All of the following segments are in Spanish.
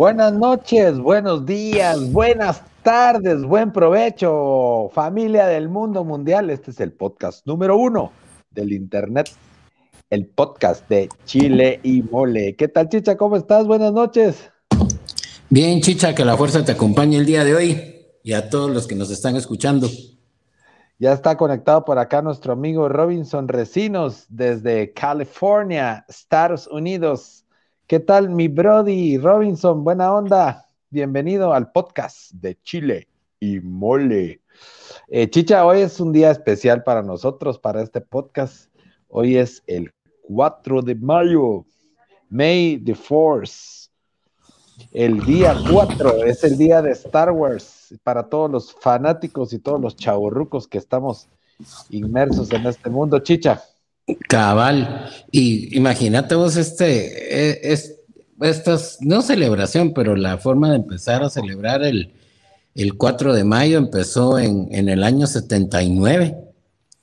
Buenas noches, buenos días, buenas tardes, buen provecho, familia del mundo mundial. Este es el podcast número uno del Internet, el podcast de Chile y Mole. ¿Qué tal, Chicha? ¿Cómo estás? Buenas noches. Bien, Chicha, que la fuerza te acompañe el día de hoy y a todos los que nos están escuchando. Ya está conectado por acá nuestro amigo Robinson Recinos desde California, Estados Unidos. ¿Qué tal, mi Brody Robinson? Buena onda. Bienvenido al podcast de Chile y Mole. Eh, Chicha, hoy es un día especial para nosotros, para este podcast. Hoy es el 4 de mayo, May the Force. El día 4 es el día de Star Wars para todos los fanáticos y todos los chavorrucos que estamos inmersos en este mundo. Chicha. Cabal. Y imagínate vos este, e, es, estas, no celebración, pero la forma de empezar a celebrar el, el 4 de mayo empezó en, en, el año 79.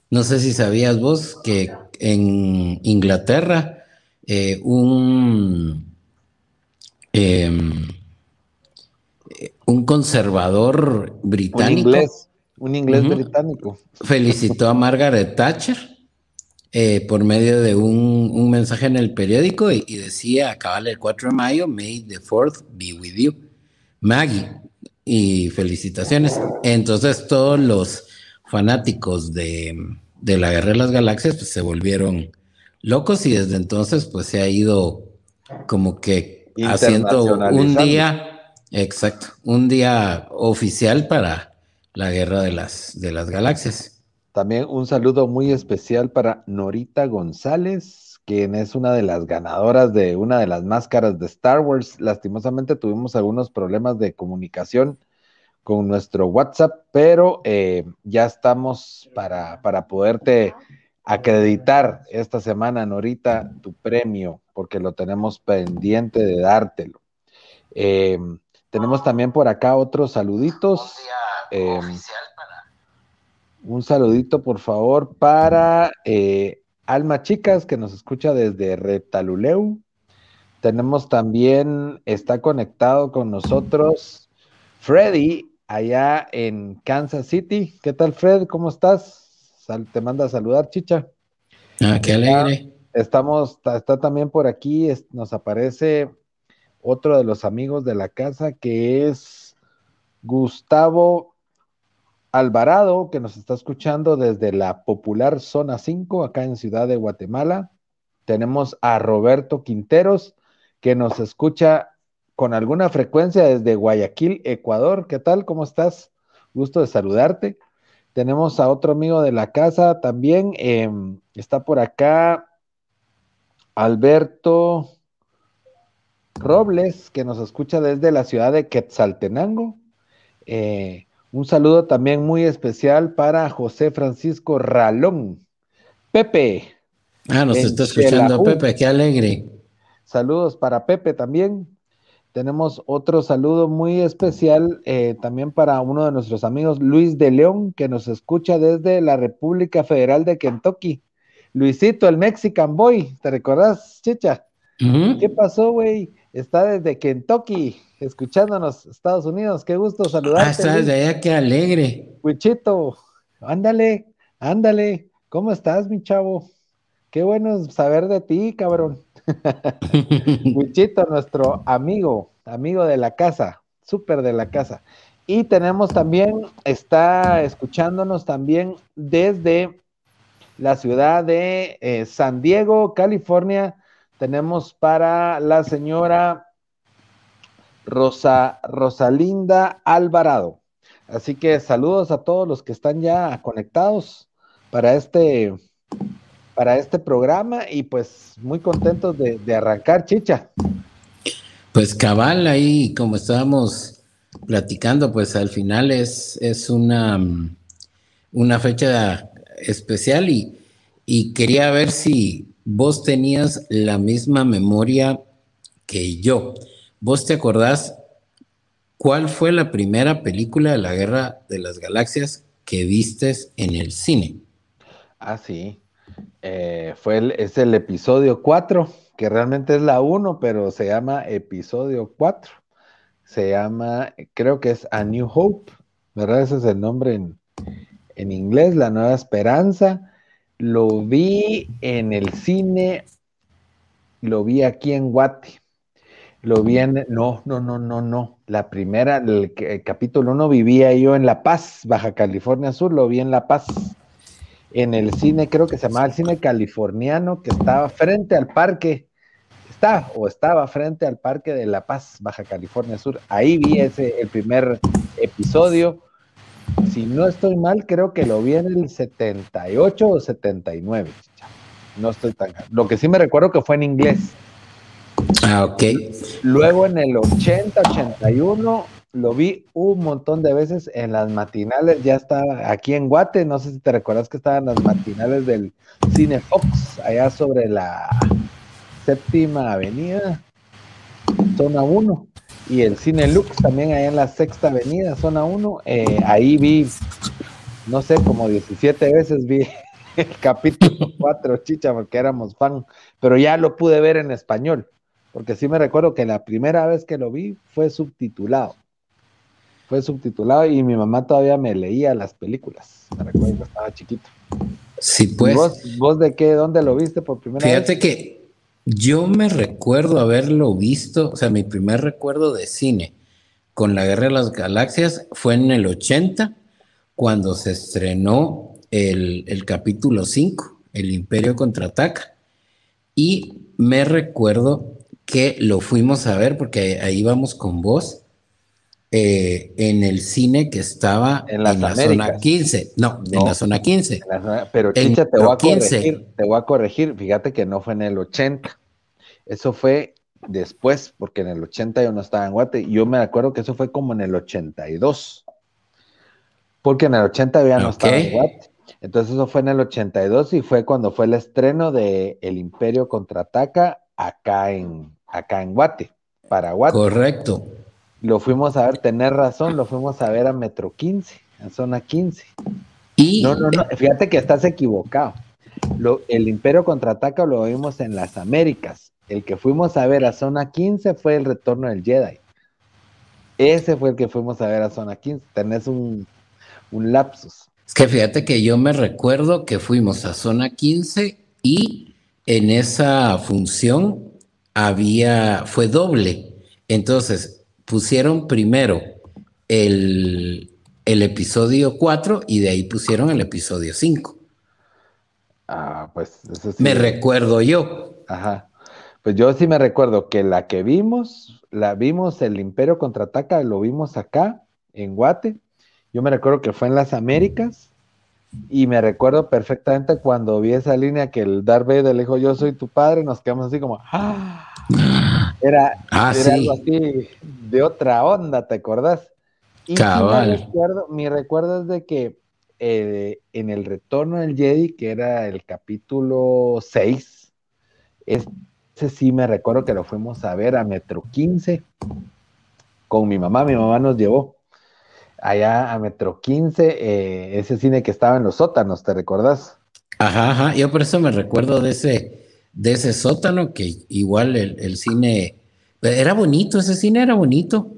No sé si sabías vos que en Inglaterra eh, un, em, un conservador británico. Un inglés, un inglés británico. Felicitó a Margaret Thatcher eh, por medio de un, mensaje en el periódico y, decía, acabale el 4 de mayo, May the 4th be with you, Maggie. Y felicitaciones. Entonces todos los fanáticos de, la Guerra de las Galaxias pues, se volvieron locos y desde entonces pues se ha ido como que haciendo un día, exacto, un día oficial para la Guerra de las, de las Galaxias. También un saludo muy especial para Norita González, quien es una de las ganadoras de una de las máscaras de Star Wars. Lastimosamente tuvimos algunos problemas de comunicación con nuestro WhatsApp, pero eh, ya estamos para, para poderte acreditar esta semana, Norita, tu premio, porque lo tenemos pendiente de dártelo. Eh, tenemos también por acá otros saluditos. Eh, un saludito, por favor, para eh, Alma Chicas, que nos escucha desde Retaluleu. Tenemos también, está conectado con nosotros Freddy, allá en Kansas City. ¿Qué tal, Fred? ¿Cómo estás? te manda a saludar, Chicha. Ah, qué alegre. Estamos, está, también por aquí, nos aparece otro de los amigos de la casa que es Gustavo Alvarado, que nos está escuchando desde la popular zona 5, acá en Ciudad de Guatemala. Tenemos a Roberto Quinteros, que nos escucha con alguna frecuencia desde Guayaquil, Ecuador. ¿Qué tal? ¿Cómo estás? Gusto de saludarte. Tenemos a otro amigo de la casa también. Em, está por acá Alberto Robles, que nos escucha desde la ciudad de Quetzaltenango. Eh, un saludo también muy especial para José Francisco Ralón. Pepe. Ah, nos está escuchando Pepe, qué alegre. Saludos para Pepe también. Tenemos otro saludo muy especial eh, también para uno de nuestros amigos, Luis de León, que nos escucha desde la República Federal de Kentucky. Luisito, el Mexican Boy, ¿te recordás, Chicha? ¿Qué pasó, güey? Está desde Kentucky escuchándonos, Estados Unidos. Qué gusto saludarte. Ah, estás de allá, qué alegre. Wichito, ándale, ándale. ¿Cómo estás, mi chavo? Qué bueno saber de ti, cabrón. Wichito, nuestro amigo, amigo de la casa, súper de la casa. Y tenemos también, está escuchándonos también desde la ciudad de eh, San Diego, California. Tenemos para la señora Rosa, Rosalinda Alvarado. Así que saludos a todos los que están ya conectados para este, para este programa y pues muy contentos de, arrancar, chicha. Pues cabal, ahí como estábamos platicando, pues al final es, es una, una fecha especial y, y quería ver si vos tenías la misma memoria que yo. ¿Vos te acordás cuál fue la primera película de la Guerra de las Galaxias que vistes en el cine? Ah, sí. Eh, fue el, es el episodio 4, que realmente es la 1, pero se llama episodio 4. Se llama, creo que es A New Hope, ¿verdad? Ese es el nombre en, en inglés, La Nueva Esperanza. Lo vi en el cine, lo vi aquí en Guate. Lo vi en, no, no, no, no, no. La primera, el, capítulo 1 vivía yo en La Paz, Baja California Sur, lo vi en La Paz. En el cine, creo que se llamaba el cine californiano, que estaba frente al parque, está o estaba frente al parque de La Paz, Baja California Sur. Ahí vi ese, el primer episodio si no estoy mal, creo que lo vi en el 78 o 79. No estoy tan. Lo que sí me recuerdo que fue en inglés. Ah, ok. Luego en el 80, 81 lo vi un montón de veces en las matinales. Ya estaba aquí en Guate. No sé si te recuerdas que estaban las matinales del Cine Fox, allá sobre la séptima avenida, zona 1 y el Cine Lux también ahí en la Sexta Avenida, zona 1. Eh, ahí vi, no sé, como 17 veces vi el capítulo 4, chicha, porque éramos fan, pero ya lo pude ver en español, porque sí me recuerdo que la primera vez que lo vi fue subtitulado. Fue subtitulado y mi mamá todavía me leía las películas. Me recuerdo que estaba chiquito. Sí, pues. ¿Vos, ¿Vos, de qué, dónde lo viste por primera vez? Fíjate que yo me recuerdo haberlo visto, o sea, mi primer recuerdo de cine con la Guerra de las Galaxias fue en el 80, cuando se estrenó el, capítulo 5, El Imperio contraataca. Y me recuerdo que lo fuimos a ver, porque ahí vamos con vos, eh, en el cine que estaba en, la zona 15. No, en la zona 15. pero Chicha, te voy, a corregir, te voy a corregir. Fíjate que no fue en el 80. Eso fue después, porque en el 80 yo no estaba en Guate. Yo me acuerdo que eso fue como en el 82. Porque en el 80 ya no estaba en Guate. Entonces eso fue en el 82 y fue cuando fue el estreno de El Imperio Contraataca acá en, acá en Guate, para Guate. Correcto. Lo fuimos a ver, tener razón, lo fuimos a ver a Metro 15, en zona 15. Y... No, no, no, fíjate que estás equivocado. Lo, el Imperio contraataca lo vimos en las Américas. El que fuimos a ver a zona 15 fue el retorno del Jedi. Ese fue el que fuimos a ver a zona 15. Tenés un, un lapsus. Es que fíjate que yo me recuerdo que fuimos a zona 15 y en esa función había, fue doble. Entonces pusieron primero el, el episodio 4 y de ahí pusieron el episodio 5. Ah, pues Me recuerdo yo. Ajá. Pues yo sí me recuerdo que la que vimos, la vimos el Imperio contraataca, lo vimos acá en Guate. Yo me recuerdo que fue en las Américas y me recuerdo perfectamente cuando vi esa línea que el Darth Vader le dijo yo soy tu padre, nos quedamos así como ¡ah! Era, ah, algo así de otra onda, ¿te acordás? Y mi, recuerdo, mi recuerdo es de que eh, en el retorno del Jedi, que era el capítulo 6, es, ese sí me recuerdo que lo fuimos a ver a Metro 15 con mi mamá. Mi mamá nos llevó allá a Metro 15, eh, ese cine que estaba en los sótanos, ¿te recordás? Ajá, ajá. Yo por eso me recuerdo de ese, de ese sótano, que igual el, cine era bonito, ese cine era bonito.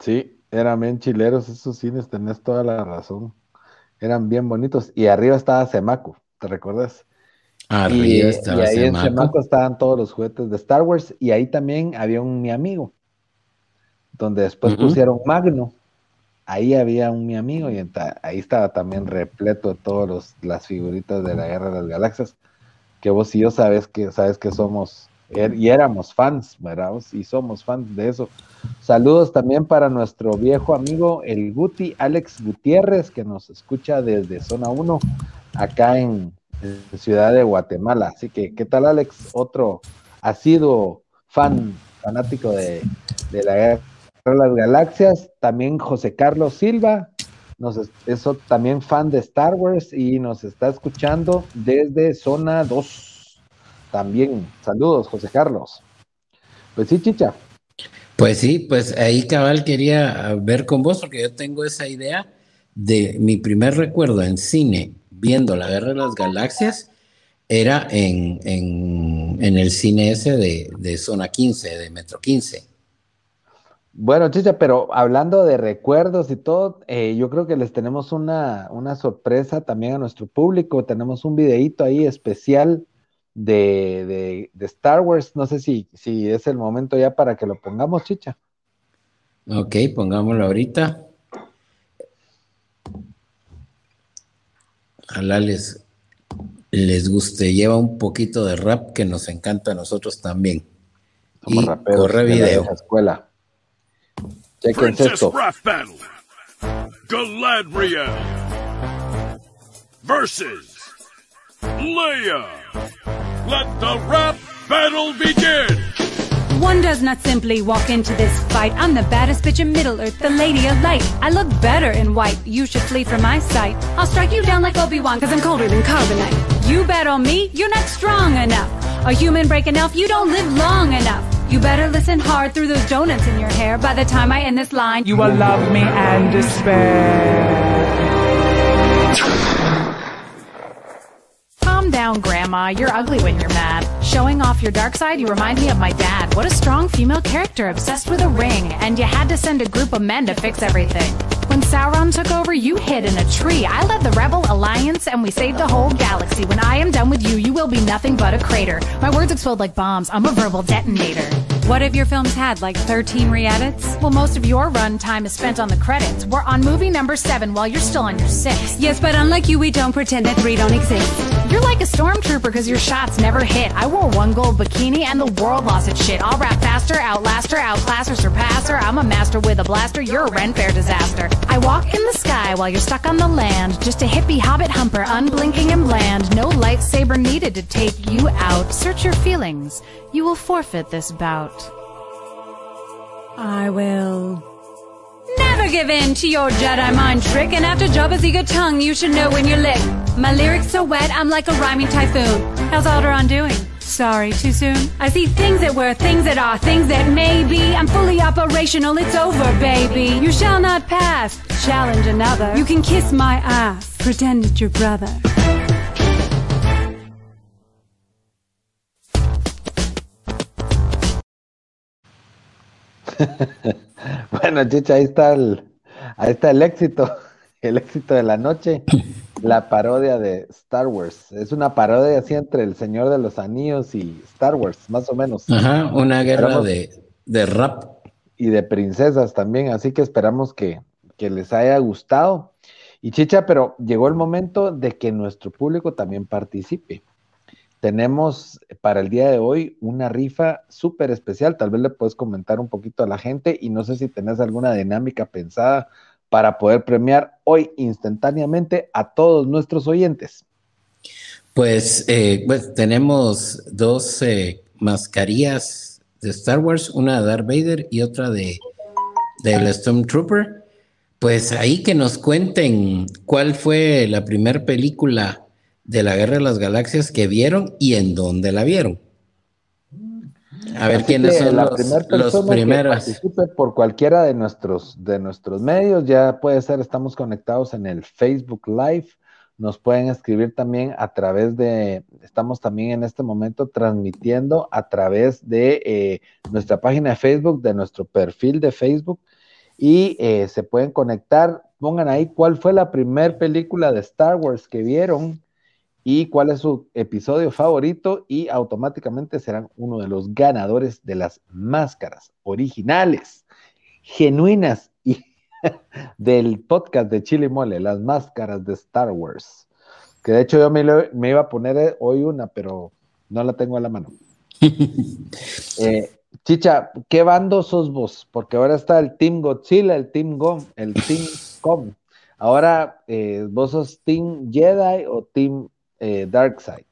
Sí, eran bien chileros esos cines, tenés toda la razón. Eran bien bonitos. Y arriba estaba Semaco, ¿te recuerdas? y, ahí en Semaco estaban todos los juguetes de Star Wars y ahí también había un mi amigo, donde después pusieron Magno. Ahí había un mi amigo y ahí estaba también repleto de todas las figuritas de la Guerra de las Galaxias, vos y yo sabes que, sabes que somos er, y éramos fans, ¿verdad? Y somos fans de eso. Saludos también para nuestro viejo amigo el Guti, Alex Gutiérrez, que nos escucha desde Zona 1, acá en, Ciudad de Guatemala. Así que, ¿qué tal, Alex? Otro ha sido fan, fanático de, la guerra de las Galaxias, también José Carlos Silva, nos es también fan de Star Wars y nos está escuchando desde zona 2. También, saludos, José Carlos. Pues sí, chicha. Pues sí, pues ahí cabal quería ver con vos, porque yo tengo esa idea de mi primer recuerdo en cine viendo la Guerra de las Galaxias era en, el cine ese de, Zona 15, de Metro 15. Bueno, Chicha, pero hablando de recuerdos y todo, eh, yo creo que les tenemos una, sorpresa también a nuestro público. Tenemos un videíto ahí especial de, Star Wars. No sé si, si es el momento ya para que lo pongamos, Chicha. Ok, pongámoslo ahorita. Ojalá les, les guste. Lleva un poquito de rap que nos encanta a nosotros también. y corre video. De escuela. Esto. Galadriel versus Leia. Let the rap battle begin. One does not simply walk into this fight. I'm the baddest bitch in Middle Earth, the lady of light. I look better in white. You should flee from my sight. I'll strike you down like Obi-Wan, cause I'm colder than carbonite. You bet on me, you're not strong enough. A human break enough, you don't live long enough. You better listen hard through those donuts in your hair. By the time I end this line, you will love me and despair. Calm down, Grandma. You're ugly when you're mad. Showing off your dark side, you remind me of my dad. What a strong female character, obsessed with a ring. And you had to send a group of men to fix everything. When Sauron took over, you hid in a tree. I led the Rebel Alliance and we saved the whole galaxy. When I am done with you, you will be nothing but a crater. My words explode like bombs. I'm a verbal detonator. What if your films had like 13 re-edits? Well, most of your run time is spent on the credits. We're on movie number seven while you're still on your sixth. Yes, but unlike you, we don't pretend that three don't exist. You're like a stormtrooper because your shots never hit. I wore one gold bikini and the world lost its shit. I'll rap faster, outlast her, outclass her, surpass her. I'm a master with a blaster. You're a Ren Fair disaster. I walk in the sky while you're stuck on the land. Just a hippie hobbit humper, unblinking and bland. No lightsaber needed to take you out. Search your feelings. You will forfeit this bout. I will never give in to your Jedi mind trick. And after Jabba's eager tongue, you should know when you're lick. My lyrics so wet, I'm like a rhyming typhoon. How's Alderaan doing? Sorry, too soon? I see things that were, things that are, things that may be. I'm fully operational, it's over, baby. You shall not pass. Challenge another. You can kiss my ass. Pretend it's your brother. bueno, Chicha, ahí está el, ahí está el éxito, el éxito de la noche, la parodia de Star Wars. Es una parodia así entre El Señor de los Anillos y Star Wars, más o menos. Ajá, una guerra de, de, rap. Y de princesas también, así que esperamos que, que les haya gustado. Y Chicha, pero llegó el momento de que nuestro público también participe tenemos para el día de hoy una rifa súper especial. Tal vez le puedes comentar un poquito a la gente y no sé si tenés alguna dinámica pensada para poder premiar hoy instantáneamente a todos nuestros oyentes. Pues, eh, pues tenemos dos eh, mascarillas de Star Wars, una de Darth Vader y otra de del Stormtrooper. Pues ahí que nos cuenten cuál fue la primera película de la Guerra de las Galaxias que vieron y en dónde la vieron. A ver quiénes son la los, los primeros. Que participe por cualquiera de nuestros, de nuestros medios, ya puede ser, estamos conectados en el Facebook Live, nos pueden escribir también a través de, estamos también en este momento transmitiendo a través de eh, nuestra página de Facebook, de nuestro perfil de Facebook, y eh, se pueden conectar, pongan ahí cuál fue la primera película de Star Wars que vieron y cuál es su episodio favorito y automáticamente serán uno de los ganadores de las máscaras originales, genuinas y del podcast de Chile Mole, las máscaras de Star Wars. Que de hecho yo me, iba a poner hoy una, pero no la tengo a la mano. Eh, Chicha, ¿qué bando sos vos? Porque ahora está el Team Godzilla, el Team Gom, el Team Com. Ahora, eh, ¿vos sos Team Jedi o Team eh, Dark Side.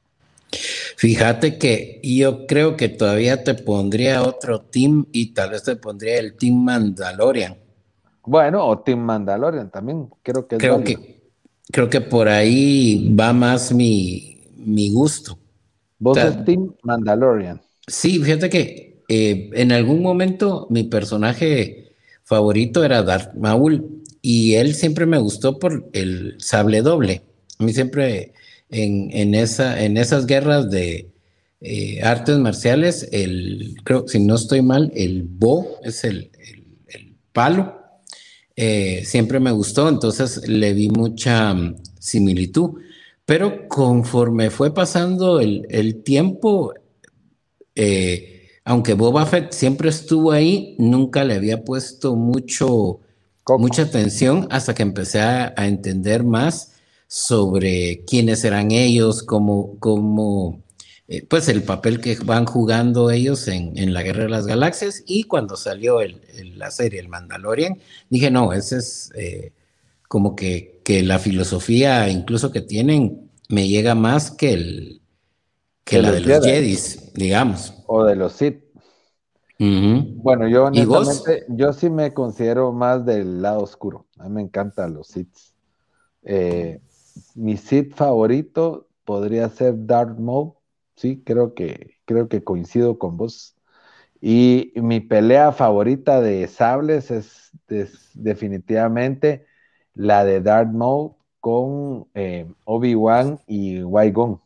Fíjate que yo creo que todavía te pondría otro team y tal vez te pondría el Team Mandalorian. Bueno, o Team Mandalorian también, creo que es Creo que, creo que por ahí va más mi, mi gusto. Vos sos Team Mandalorian. Sí, fíjate que eh, en algún momento mi personaje favorito era Darth Maul y él siempre me gustó por el sable doble. A mí siempre en, en, esa, en esas guerras de eh, artes marciales, el, creo, si no estoy mal, el bo es el, el- el palo. Eh, siempre me gustó, entonces le vi mucha mm, similitud. Pero conforme fue pasando el, el tiempo, eh, aunque Boba Fett siempre estuvo ahí, nunca le había puesto mucho, Coco. mucha atención hasta que empecé a, a entender más sobre quiénes eran ellos, cómo, cómo, eh, pues el papel que van jugando ellos en, en la Guerra de las Galaxias. Y cuando salió el- el- la serie El Mandalorian, dije, no, ese es eh, como que, que la filosofía incluso que tienen me llega más que el que la los de los Jedi. Jedis, digamos. O de los Sith. Bueno, yo honestamente, yo sí me considero más del lado oscuro. A mí me encantan los Siths. Eh, mi Sith favorito podría ser Darth Maul. Sí, creo que, creo que coincido con vos. Y mi pelea favorita de sables es, definitivamente la de Darth Maul con eh, Obi-Wan y Qui-Gon.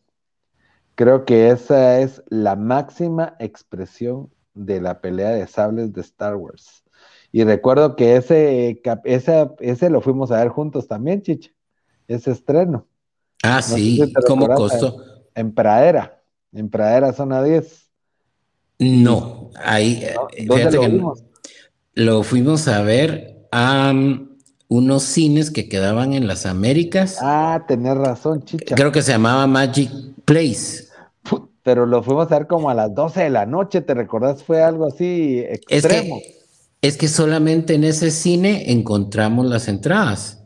Creo que esa es la máxima expresión de la pelea de sables de Star Wars. Y recuerdo que ese, cap- esa- ese lo fuimos a ver juntos también, Chicha. Ese estreno. Ah, sí, si ¿cómo costó? En Pradera. En Pradera, zona 10. No, ahí, eh, ¿Dónde fíjate lo que vimos? lo fuimos a ver a um, unos cines que quedaban en las Américas. Ah, tenés razón, Chicha. Creo que se llamaba Magic Place. Pero lo fuimos a ver como a las 12 de la noche, ¿te recordás? Fue algo así Es extremo. que, es que solamente en ese cine encontramos las entradas.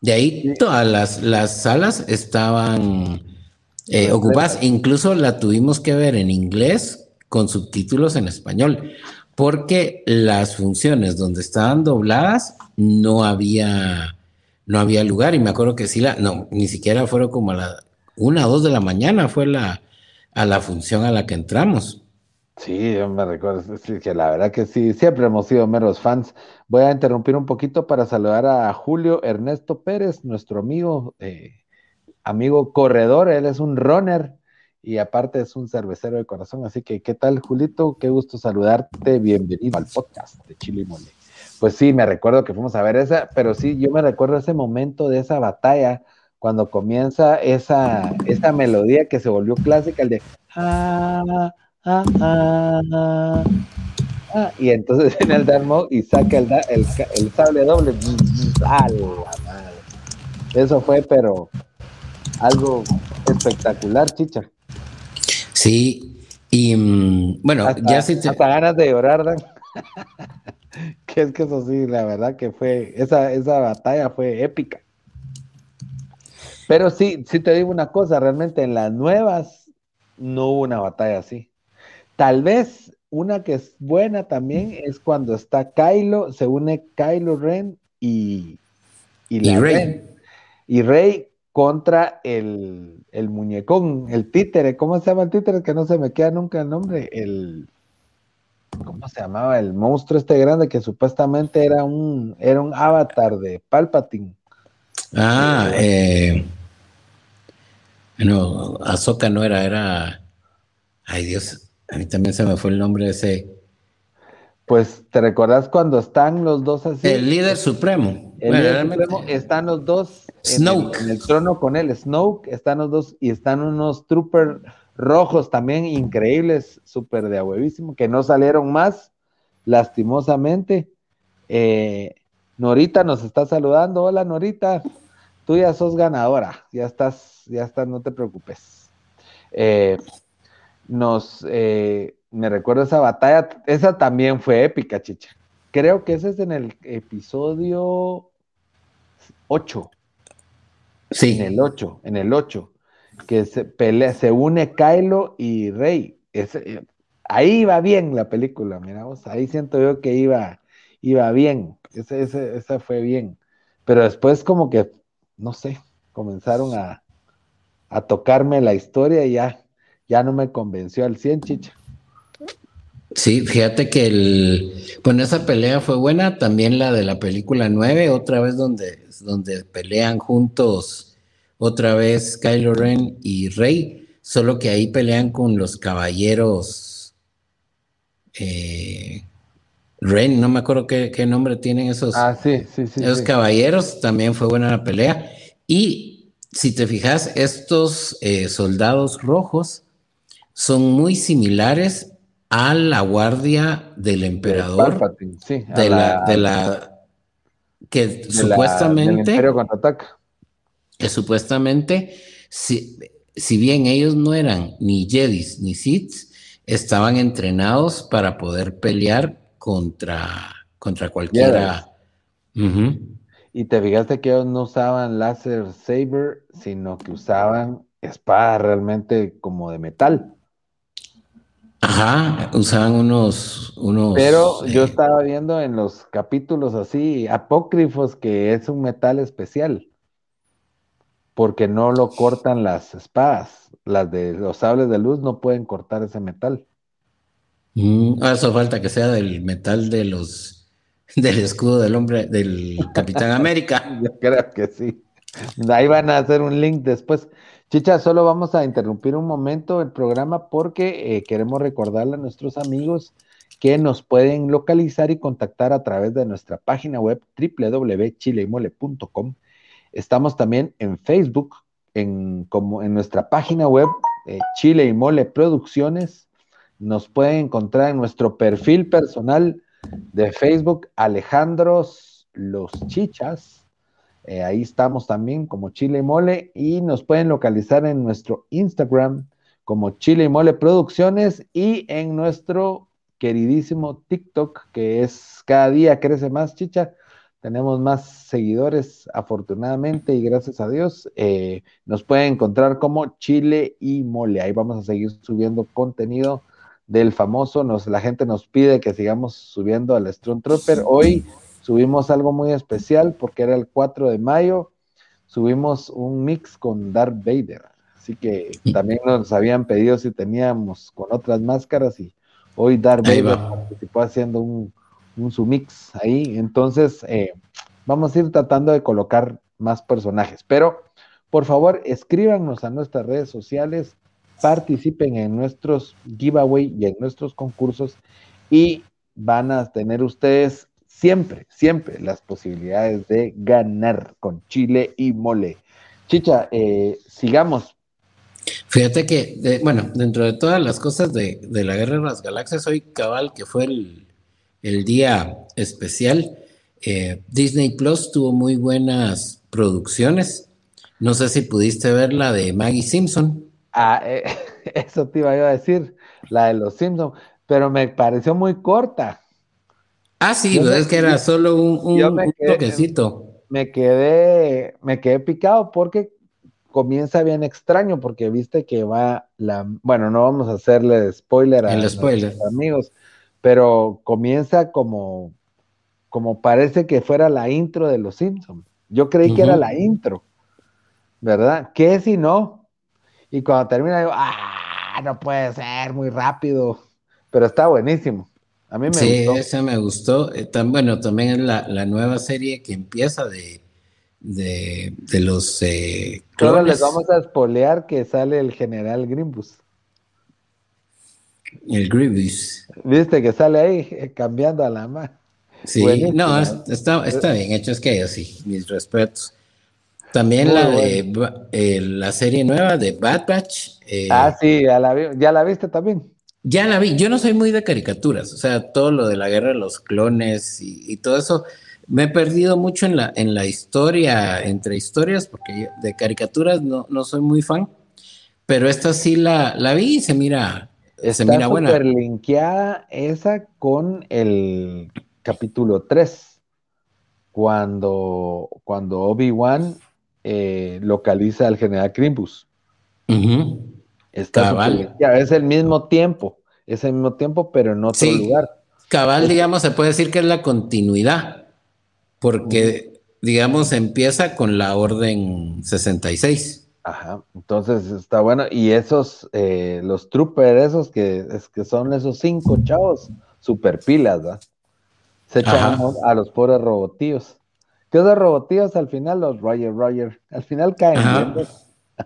De ahí todas las, las salas estaban eh, ocupadas. Incluso la tuvimos que ver en inglés con subtítulos en español, porque las funciones donde estaban dobladas no había, no había lugar. Y me acuerdo que sí, la, no, ni siquiera fueron como a la una o dos de la mañana fue la, a la función a la que entramos. Sí, yo me recuerdo, sí, que la verdad que sí, siempre hemos sido meros fans. Voy a interrumpir un poquito para saludar a Julio Ernesto Pérez, nuestro amigo, eh, amigo corredor, él es un runner y aparte es un cervecero de corazón, así que ¿qué tal, Julito? Qué gusto saludarte, bienvenido al podcast de Chile y Mole. Pues sí, me recuerdo que fuimos a ver esa, pero sí, yo me recuerdo ese momento de esa batalla, cuando comienza esa, esa melodía que se volvió clásica, el de... "Ah, ah, ah, ah, ah", y entonces viene el Maul y saca el, el, sable doble. ¡A la madre! Eso fue, pero algo espectacular, chicha. Sí, y mm, bueno, Hasta, ya sí te- hasta ganas de llorar, Dan. que es que eso sí, la verdad que fue, esa, esa batalla fue épica. Pero sí, sí te digo una cosa, realmente en las nuevas no hubo una batalla así. Tal vez una que es buena también es cuando está Kylo, se une Kylo Ren y, y, la Y Rey. Ren. y Rey contra el, el muñecón, el títere, ¿cómo se llama el títere? Que no se me queda nunca el nombre, el ¿cómo se llamaba? El monstruo este grande que supuestamente era un, era un avatar de Palpatine. Ah, eh, no, Ahsoka no era, era, ay Dios, a mí también se me fue el nombre de ese, Pues, ¿te recordás cuando están los dos así? el líder supremo. El Bueno, líder realmente- supremo, están los dos en el- Snoke. En, el, trono con él, Snoke, están los dos y están unos troopers rojos también increíbles, súper de a huevísimo, que no salieron más, lastimosamente. Eh, Norita nos está saludando, hola Norita, tú ya sos ganadora, ya estás, ya estás, no te preocupes. Eh, nos, eh, me recuerdo esa batalla, esa también fue épica, chicha. Creo que ese es en el episodio 8. Sí, En el 8, en el 8. que se pelea, se une Kylo y Rey. Ese, ahí iba bien la película, miramos, ahí siento yo que iba, iba bien, ese, ese, esa fue bien. Pero después como que, no sé, comenzaron a, a tocarme la historia y ya, ya no me convenció al 100, chicha. Sí, fíjate que el, bueno, esa pelea fue buena, también la de la película 9, otra vez donde, donde pelean juntos, otra vez Kylo Ren y Rey, solo que ahí pelean con los caballeros eh, Ren, no me acuerdo qué, nombre tienen esos, ah, sí, sí, sí, esos caballeros, también fue buena la pelea. Y si te fijas, estos eh, soldados rojos son muy similares a la guardia del emperador. de, la, de la que supuestamente. Que supuestamente, si, si bien ellos no eran ni Jedis ni Sith, estaban entrenados para poder pelear contra, contra cualquiera. Y te fijaste que ellos no usaban láser saber, sino que usaban espada realmente como de metal. Ajá, usaban unos, unos. Pero yo eh, estaba viendo en los capítulos así, apócrifos, que es un metal especial. Porque no lo cortan las espadas. Las de los sables de luz no pueden cortar ese metal. Mm, ah, eso falta que sea del metal de los del escudo del hombre, del Capitán América. yo creo que sí. Ahí van a hacer un link después. Chicha, solo vamos a interrumpir un momento el programa porque eh, queremos recordarle a nuestros amigos que nos pueden localizar y contactar a través de nuestra página web www.chileymole.com. Estamos también en Facebook, en, como en nuestra página web eh, Chile y Mole Producciones. Nos pueden encontrar en nuestro perfil personal de Facebook, Alejandros Los Chichas. Eh, ahí estamos también como Chile y Mole y nos pueden localizar en nuestro Instagram como Chile y Mole Producciones y en nuestro queridísimo TikTok que es cada día crece más, chicha. Tenemos más seguidores afortunadamente y gracias a Dios. Eh, nos pueden encontrar como Chile y Mole. Ahí vamos a seguir subiendo contenido del famoso. Nos, la gente nos pide que sigamos subiendo al Strong Trooper. Hoy subimos algo muy especial porque era el 4 de mayo, subimos un mix con Darth Vader. Así que también nos habían pedido si teníamos con otras máscaras y hoy Darth Vader participó haciendo un, un mix ahí. Entonces, eh, vamos a ir tratando de colocar más personajes. Pero, por favor, escríbanos a nuestras redes sociales, participen en nuestros giveaway y en nuestros concursos y van a tener ustedes siempre, siempre las posibilidades de ganar con Chile y mole. Chicha, eh, sigamos. Fíjate que, bueno, dentro de todas las cosas de, la Guerra de las Galaxias, hoy cabal, que fue el, día especial, eh, Disney Plus tuvo muy buenas producciones. No sé si pudiste ver la de Maggie Simpson. Ah, eh, eso te iba a decir, la de los Simpson, pero me pareció muy corta. Ah, sí, es que era solo un, me toquecito. Me quedé, me quedé picado porque comienza bien extraño, porque viste que va la, bueno, no vamos a hacerle spoiler a los amigos, pero comienza como, como parece que fuera la intro de Los Simpsons. Yo creí que era la intro, ¿verdad? ¿Qué si no? Y cuando termina digo, ah, no puede ser, muy rápido, pero está buenísimo. A mí me sí, esa me gustó. Eh, bueno, también es la, nueva serie que empieza de, de, los eh, les vamos a espolear que sale el general Grimbus. El Grievous. Viste que sale ahí eh, cambiando a la mano. Sí, no, está, está bien hecho, es que sí, mis respetos. También la de eh, la serie nueva de Bad Batch. ah, sí, ya la, ya la viste también. Ya la vi, yo no soy muy de caricaturas, o sea, todo lo de la guerra de los clones y, todo eso, me he perdido mucho en la, en la historia, entre historias, porque de caricaturas no, no soy muy fan, pero esta sí la, la vi y se mira, se mira buena. Está linkeada esa con el capítulo 3, cuando, cuando Obi-Wan eh, localiza al general Crimbus. Ya es el mismo tiempo, es el mismo tiempo, pero en otro lugar. Cabal, digamos, se puede decir que es la continuidad, porque, digamos, empieza con la orden 66. Ajá, entonces está bueno. Y esos, eh, los troopers, esos que, es que son esos cinco chavos, super pilas, ¿verdad? Se echan a los pobres robotíos. Que esos robotíos al final, los Roger Roger, al final caen.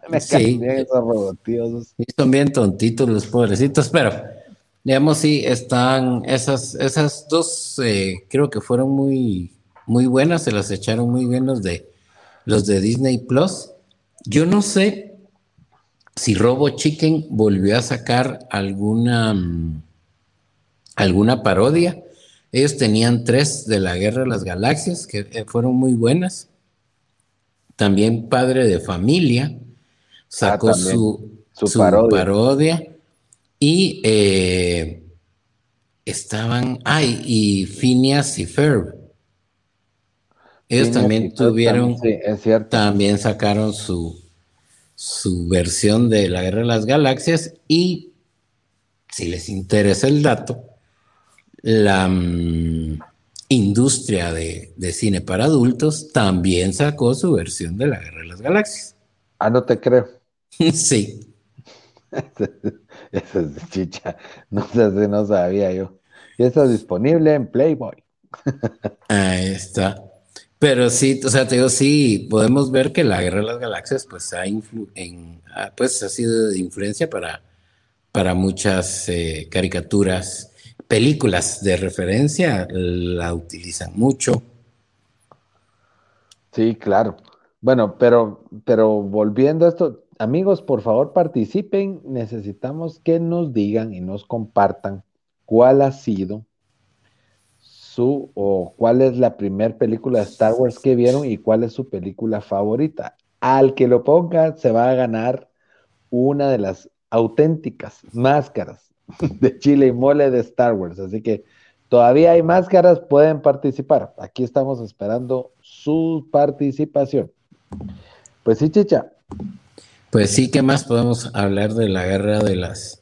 Me bien esos robotíos. son bien tontitos los pobrecitos, pero digamos, sí, están esas, esas dos, eh, creo que fueron muy, muy buenas, se las echaron muy bien los de los de Disney Plus. Yo no sé si Robo Chicken volvió a sacar alguna, mm, alguna parodia. Ellos tenían tres de la Guerra de las Galaxias que eh, fueron muy buenas. También Padre de Familia sacó ah, su, parodia. Y eh, estaban, ay, y Phineas y Ferb. Ellos también tuvieron, también sacaron su, su versión de la Guerra de las Galaxias y, si les interesa el dato, la mm, industria de, cine para adultos también sacó su versión de la Guerra de las Galaxias. Ah, no te creo. sí. Eso es de chicha. No sé si no sabía yo. Y está disponible en Playboy. Ahí está. Pero sí, o sea, te digo, sí, podemos ver que la Guerra de las Galaxias, pues, ha, en, pues, ha sido de influencia para, para muchas eh, caricaturas, películas de referencia, la utilizan mucho. Sí, claro. Bueno, pero, pero volviendo a esto, amigos, por favor participen. Necesitamos que nos digan y nos compartan cuál ha sido su o cuál es la primera película de Star Wars que vieron y cuál es su película favorita. Al que lo ponga se va a ganar una de las auténticas máscaras de chile y mole de Star Wars. Así que todavía hay máscaras, pueden participar. Aquí estamos esperando su participación. Pues sí, chicha. Pues sí, ¿qué más podemos hablar de la guerra de las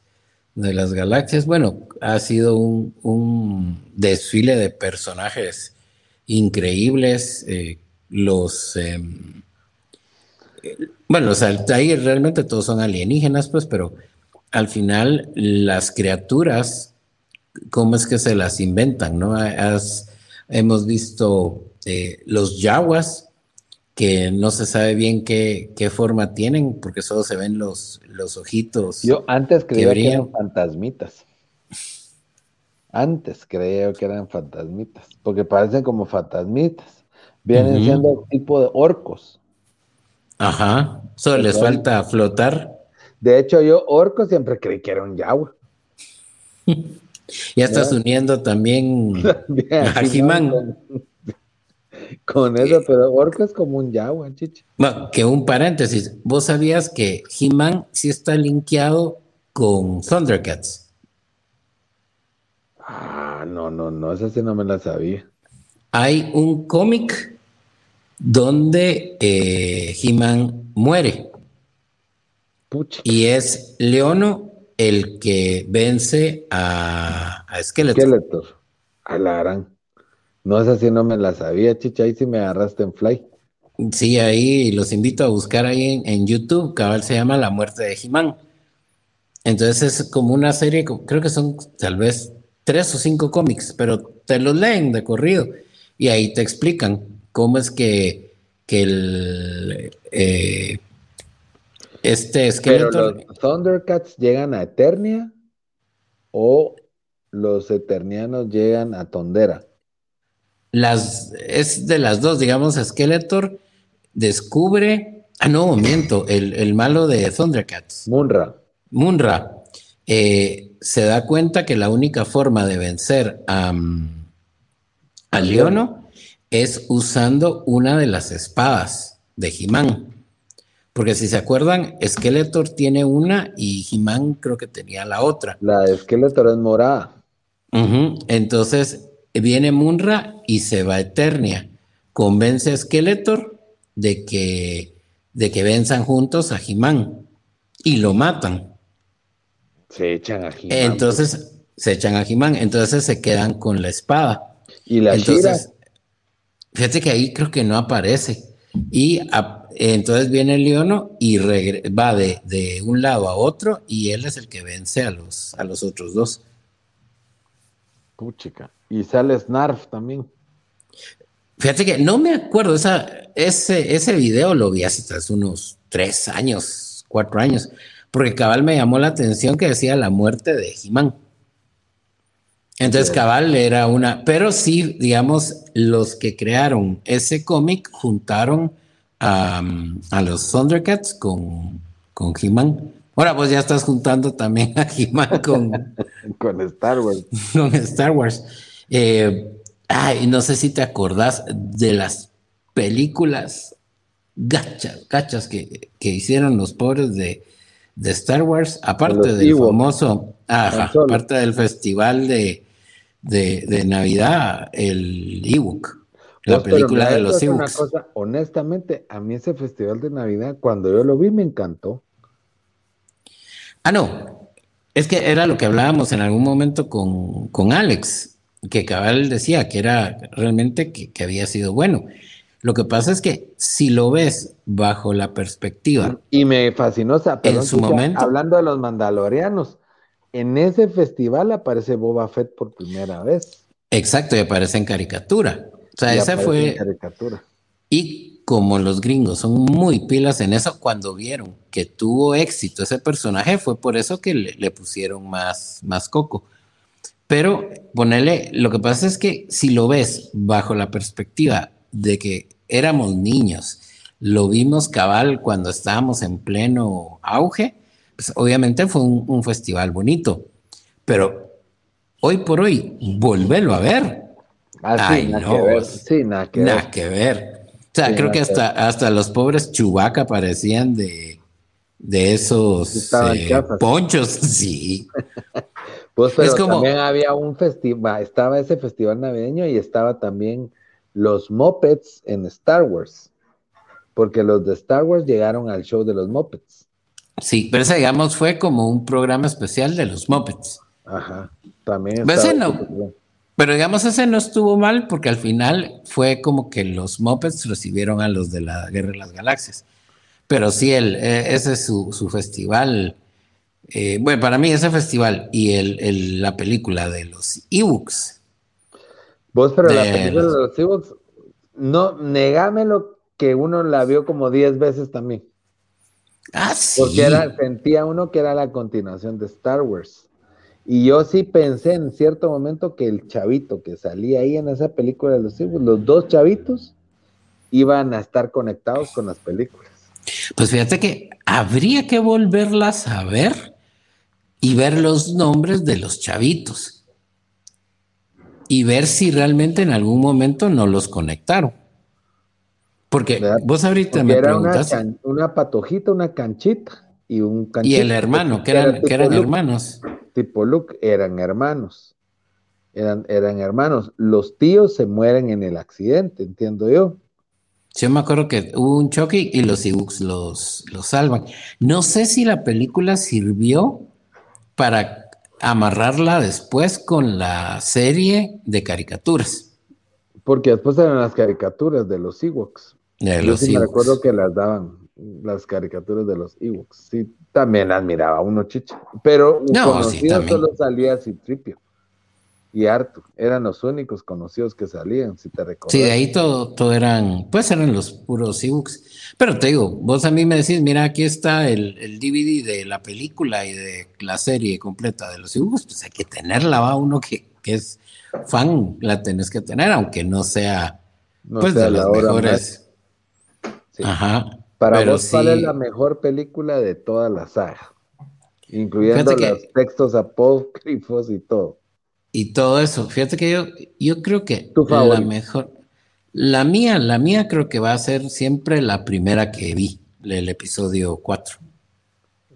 de las galaxias. Bueno, ha sido un, desfile de personajes increíbles. Eh, los. Em, bueno, o sea, ahí realmente todos son alienígenas, pues, pero al final las criaturas, ¿cómo es que se las inventan? ¿No? hemos visto eh, los yaguas, que no se sabe bien qué, forma tienen, porque solo se ven los, los ojitos. Yo antes creía que, eran fantasmitas. Antes creía que eran fantasmitas, porque parecen como fantasmitas. Vienen siendo tipo de orcos. Ajá, solo les falta flotar. De hecho, yo orco siempre creí que era un yagua. ya estás uniendo también a Jimán. Con eso, pero Orco es como un Yawa, chicha. Bueno, que un paréntesis. ¿Vos sabías que He-Man sí está linkeado con Thundercats? Ah, no, no, no, esa sí no me la sabía. Hay un cómic donde eh, He-Man muere. Pucha. Y es Leono el que vence a, a Skeletor. Skeletor. A la gran. No, esa sí no me la sabía, chicha, ahí sí me agarraste en fly. Sí, ahí los invito a buscar ahí en, YouTube, cabal se llama La muerte de Jimán. Entonces es como una serie, creo que son tal vez tres o cinco cómics, pero te los leen de corrido y ahí te explican cómo es que, que el, eh, este esqueleto... los Thundercats llegan a Eternia o los Eternianos llegan a Tondera las, es de las dos, digamos, Skeletor descubre, ah, no, miento, el, malo de Thundercats. Munra. Munra. Eh, se da cuenta que la única forma de vencer a, a Leono es usando una de las espadas de He-Man. Porque si se acuerdan, Skeletor tiene una y He-Man creo que tenía la otra. La de Skeletor es morada. Entonces, viene Munra y se va a Eternia. Convence a Skeletor de que, de que venzan juntos a Jimán. y lo matan. Se echan a He-Man. Entonces se echan a He-Man, entonces se quedan con la espada. Y la entonces, Fíjate que ahí creo que no aparece. Y entonces viene el Leono y va de, de, un lado a otro y él es el que vence a los, a los otros dos. Puchica. Y sale Snarf también. Fíjate que no me acuerdo, esa, ese, ese video lo vi hace unos tres años, cuatro años, porque cabal me llamó la atención que decía la muerte de He-Man. Entonces, cabal era una, pero sí, digamos, los que crearon ese cómic juntaron a, los Thundercats con, con He-Man. Ahora, pues ya estás juntando también a He-Man con, con Star Wars. Con Star Wars. Eh, ay, no sé si te acordás de las películas gachas, gachas que, que hicieron los pobres de, de Star Wars, aparte del famoso, aparte del festival de, de, Navidad, el ebook, la película de los ebooks. honestamente, a mí ese festival de Navidad, cuando yo lo vi, me encantó. Ah, no, es que era lo que hablábamos en algún momento con, con Alex, que Cabal decía que era realmente que, que había sido bueno. Lo que pasa es que si lo ves bajo la perspectiva. Y me fascinó, en su momento. Hablando de los mandalorianos, en ese festival aparece Boba Fett por primera vez. Exacto, y aparece en caricatura. O sea, esa fue. caricatura. Y como los gringos son muy pilas en eso, cuando vieron que tuvo éxito ese personaje, fue por eso que le, pusieron más, más coco. Pero ponele, lo que pasa es que si lo ves bajo la perspectiva de que éramos niños, lo vimos cabal cuando estábamos en pleno auge, pues obviamente fue un, festival bonito, pero hoy por hoy, volverlo a ver. Ah, Ay, no, sí, nada que nada ver. que ver. O sea, creo que hasta, hasta los pobres Chubaca parecían de, de esos eh, ponchos, sí. Pues pero también había un festival, estaba ese festival navideño y estaba también los Muppets en Star Wars, porque los de Star Wars llegaron al show de los Muppets. Sí, pero ese, digamos, fue como un programa especial de los Muppets. Ajá, también. Pero digamos, ese no estuvo mal porque al final fue como que los Muppets recibieron a los de la Guerra de las Galaxias. Pero sí, el, e, ese es su, festival. Eh, bueno, para mí ese festival y el, la película de los Ewoks Vos, pero la película de los Ewoks, no, negámelo que uno la vio como 10 veces también. Ah, sí. Porque era, sentía uno que era la continuación de Star Wars. Y yo sí pensé en cierto momento que el chavito que salía ahí en esa película de los Ewoks, los dos chavitos, iban a estar conectados con las películas. Pues fíjate que habría que volverlas a ver y ver los nombres de los chavitos y ver si realmente en algún momento no los conectaron. Porque vos ahorita me preguntas. Una, patojita, una canchita y un canchito. Y el hermano, que eran, que eran hermanos. Tipo Luke, eran hermanos. Eran, eran hermanos. Los tíos se mueren en el accidente, entiendo yo. Yo me acuerdo que hubo un choque y los Ewoks los, los salvan. No sé si la película sirvió para amarrarla después con la serie de caricaturas. Porque después eran las caricaturas de los Ewoks. Yo sí me recuerdo que las daban, las caricaturas de los Ewoks. Sí, también admiraba uno chicha. Pero no, conocido solo salía Citripio y Arthur. Eran los únicos conocidos que salían, si te recuerdas. Sí, de ahí todo, todo eran, pues eran los puros ebooks. Pero te digo, vos a mí me decís, mira, aquí está el, DVD de la película y de la serie completa de los ebooks, pues hay que tenerla, va uno que, es fan, la tenés que tener, aunque no sea, pues de las mejores. Ajá. Para vos, ¿cuál es la mejor película de toda la saga? Incluyendo los textos apócrifos y todo. Y todo eso. Fíjate que yo, yo creo que la mejor, la mía, la mía creo que va a ser siempre la primera que vi, el episodio 4.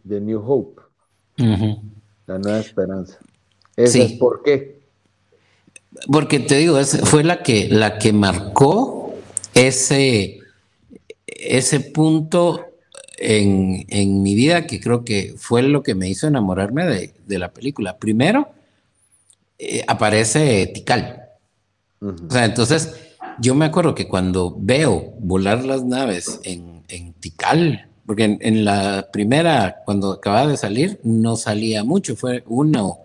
The New Hope. La nueva esperanza. sí. por qué? Porque te digo, fue la que, la que marcó ese, ese punto en, en, mi vida que creo que fue lo que me hizo enamorarme de, de la película. Primero, eh, aparece Tikal. O sea, entonces yo me acuerdo que cuando veo volar las naves en, en Tikal, porque en, la primera, cuando acababa de salir, no salía mucho, fue uno,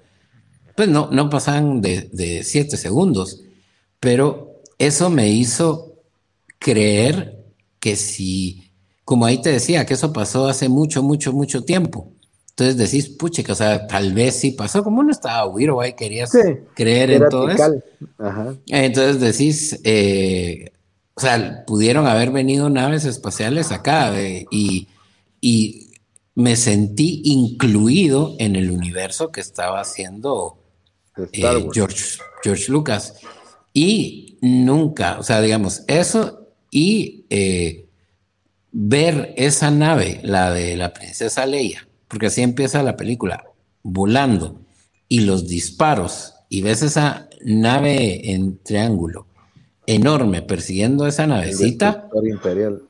pues no, no pasaban de, de siete segundos, pero eso me hizo creer que si, como ahí te decía, que eso pasó hace mucho, mucho, mucho tiempo. Entonces decís, puche, que o sea, tal vez sí pasó, como uno estaba o ahí querías creer en todo eso. Entonces decís, eh, o sea, pudieron haber venido naves espaciales acá eh, y, y, me sentí incluido en el universo que estaba haciendo eh, George, George Lucas. Y nunca, o sea, digamos, eso y ver esa nave, la de la princesa Leia, porque así empieza la película, volando y los disparos, y ves esa nave en triángulo enorme persiguiendo esa navecita. imperial.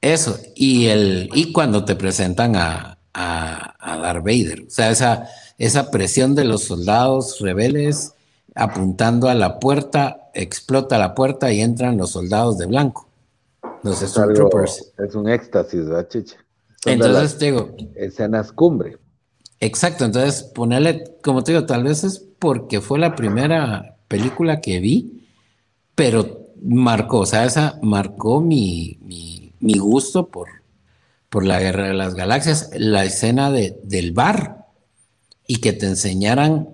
Eso, y, el, y cuando te presentan a, a, a Darth Vader, o sea, esa, esa presión de los soldados rebeldes apuntando a la puerta, explota la puerta y entran los soldados de blanco, los Stormtroopers. Es un éxtasis, ¿verdad, Chicha? Entonces te digo. Escenas cumbre. Exacto, entonces ponerle, como te digo, tal vez es porque fue la primera película que vi, pero marcó, o sea, esa marcó mi, mi, gusto por, por la guerra de las galaxias, la escena de, del bar y que te enseñaran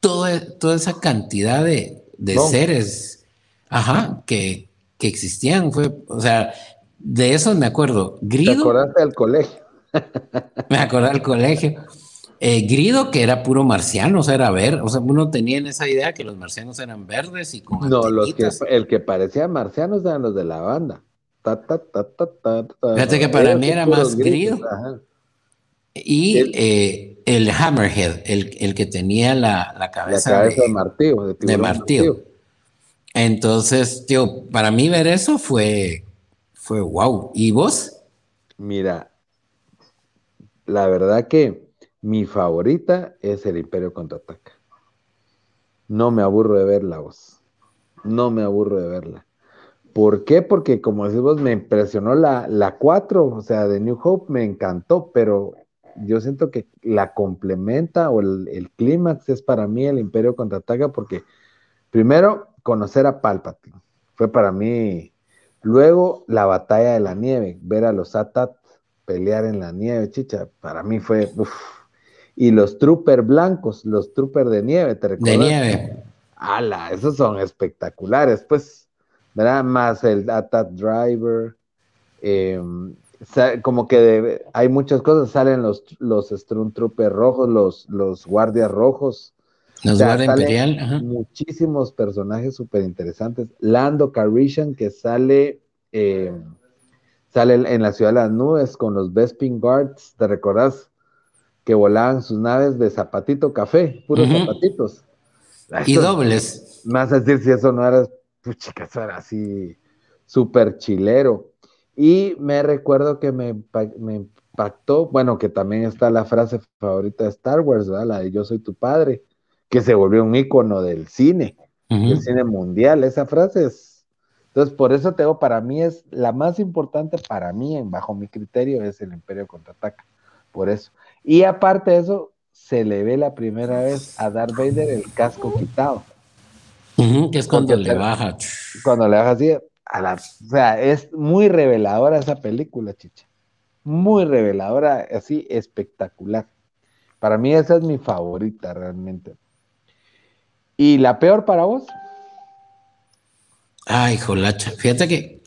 toda, toda esa cantidad de, seres, ajá, que, que existían. Fue, o sea, de eso me acuerdo. Grido. ¿Te acordaste del colegio? me acordé del colegio. Eh, Grido, que era puro marciano, o sea, era ver, o sea, uno tenía en esa idea que los marcianos eran verdes y con No, los que, el que parecía marcianos eran los de la banda. Fíjate que para mí era más Grido. Y el, eh, el Hammerhead, el, el, que tenía la, la cabeza, la cabeza de, martillo. De, martillo. Entonces, tío, para mí ver eso fue fue wow. ¿Y vos? Mira, la verdad que mi favorita es el Imperio Contraataca. No me aburro de verla, vos. No me aburro de verla. ¿Por qué? Porque como decís vos, me impresionó la, la 4, o sea, de New Hope me encantó, pero yo siento que la complementa o el, el clímax es para mí el Imperio Contraataca porque primero conocer a Palpatine fue para mí Luego, la batalla de la nieve, ver a los Atat pelear en la nieve, chicha, para mí fue. Y los trooper blancos, los trooper de nieve, ¿te recuerdas? De nieve. ¡Hala! Esos son espectaculares, pues, ¿verdad? Más el Atat Driver. Em, como que hay muchas cosas, salen los, los Stormtroopers rojos, los, los guardias rojos, nos Imperial. Muchísimos personajes súper interesantes. Lando Carishan, que sale, eh, sale en la ciudad de las nubes con los Bespin Guards. ¿Te recordás? Que volaban sus naves de zapatito café, puros zapatitos. y dobles. Más decir si eso no era, puchica, eso era así súper chilero. Y me recuerdo que me, me impactó, bueno, que también está la frase favorita de Star Wars, ¿verdad? La de Yo soy tu padre que se volvió un ícono del cine, del cine mundial. Esa frase es. Entonces, por eso tengo, para mí es la más importante para mí, bajo mi criterio, es el Imperio contraataca. Por eso. Y aparte de eso, se le ve la primera vez a Darth Vader el casco quitado. que es cuando le baja. Cuando le baja así, a la, o sea, es muy reveladora esa película, chicha. Muy reveladora, así espectacular. Para mí esa es mi favorita realmente. ¿Y la peor para vos? Ay, jolacha. Fíjate que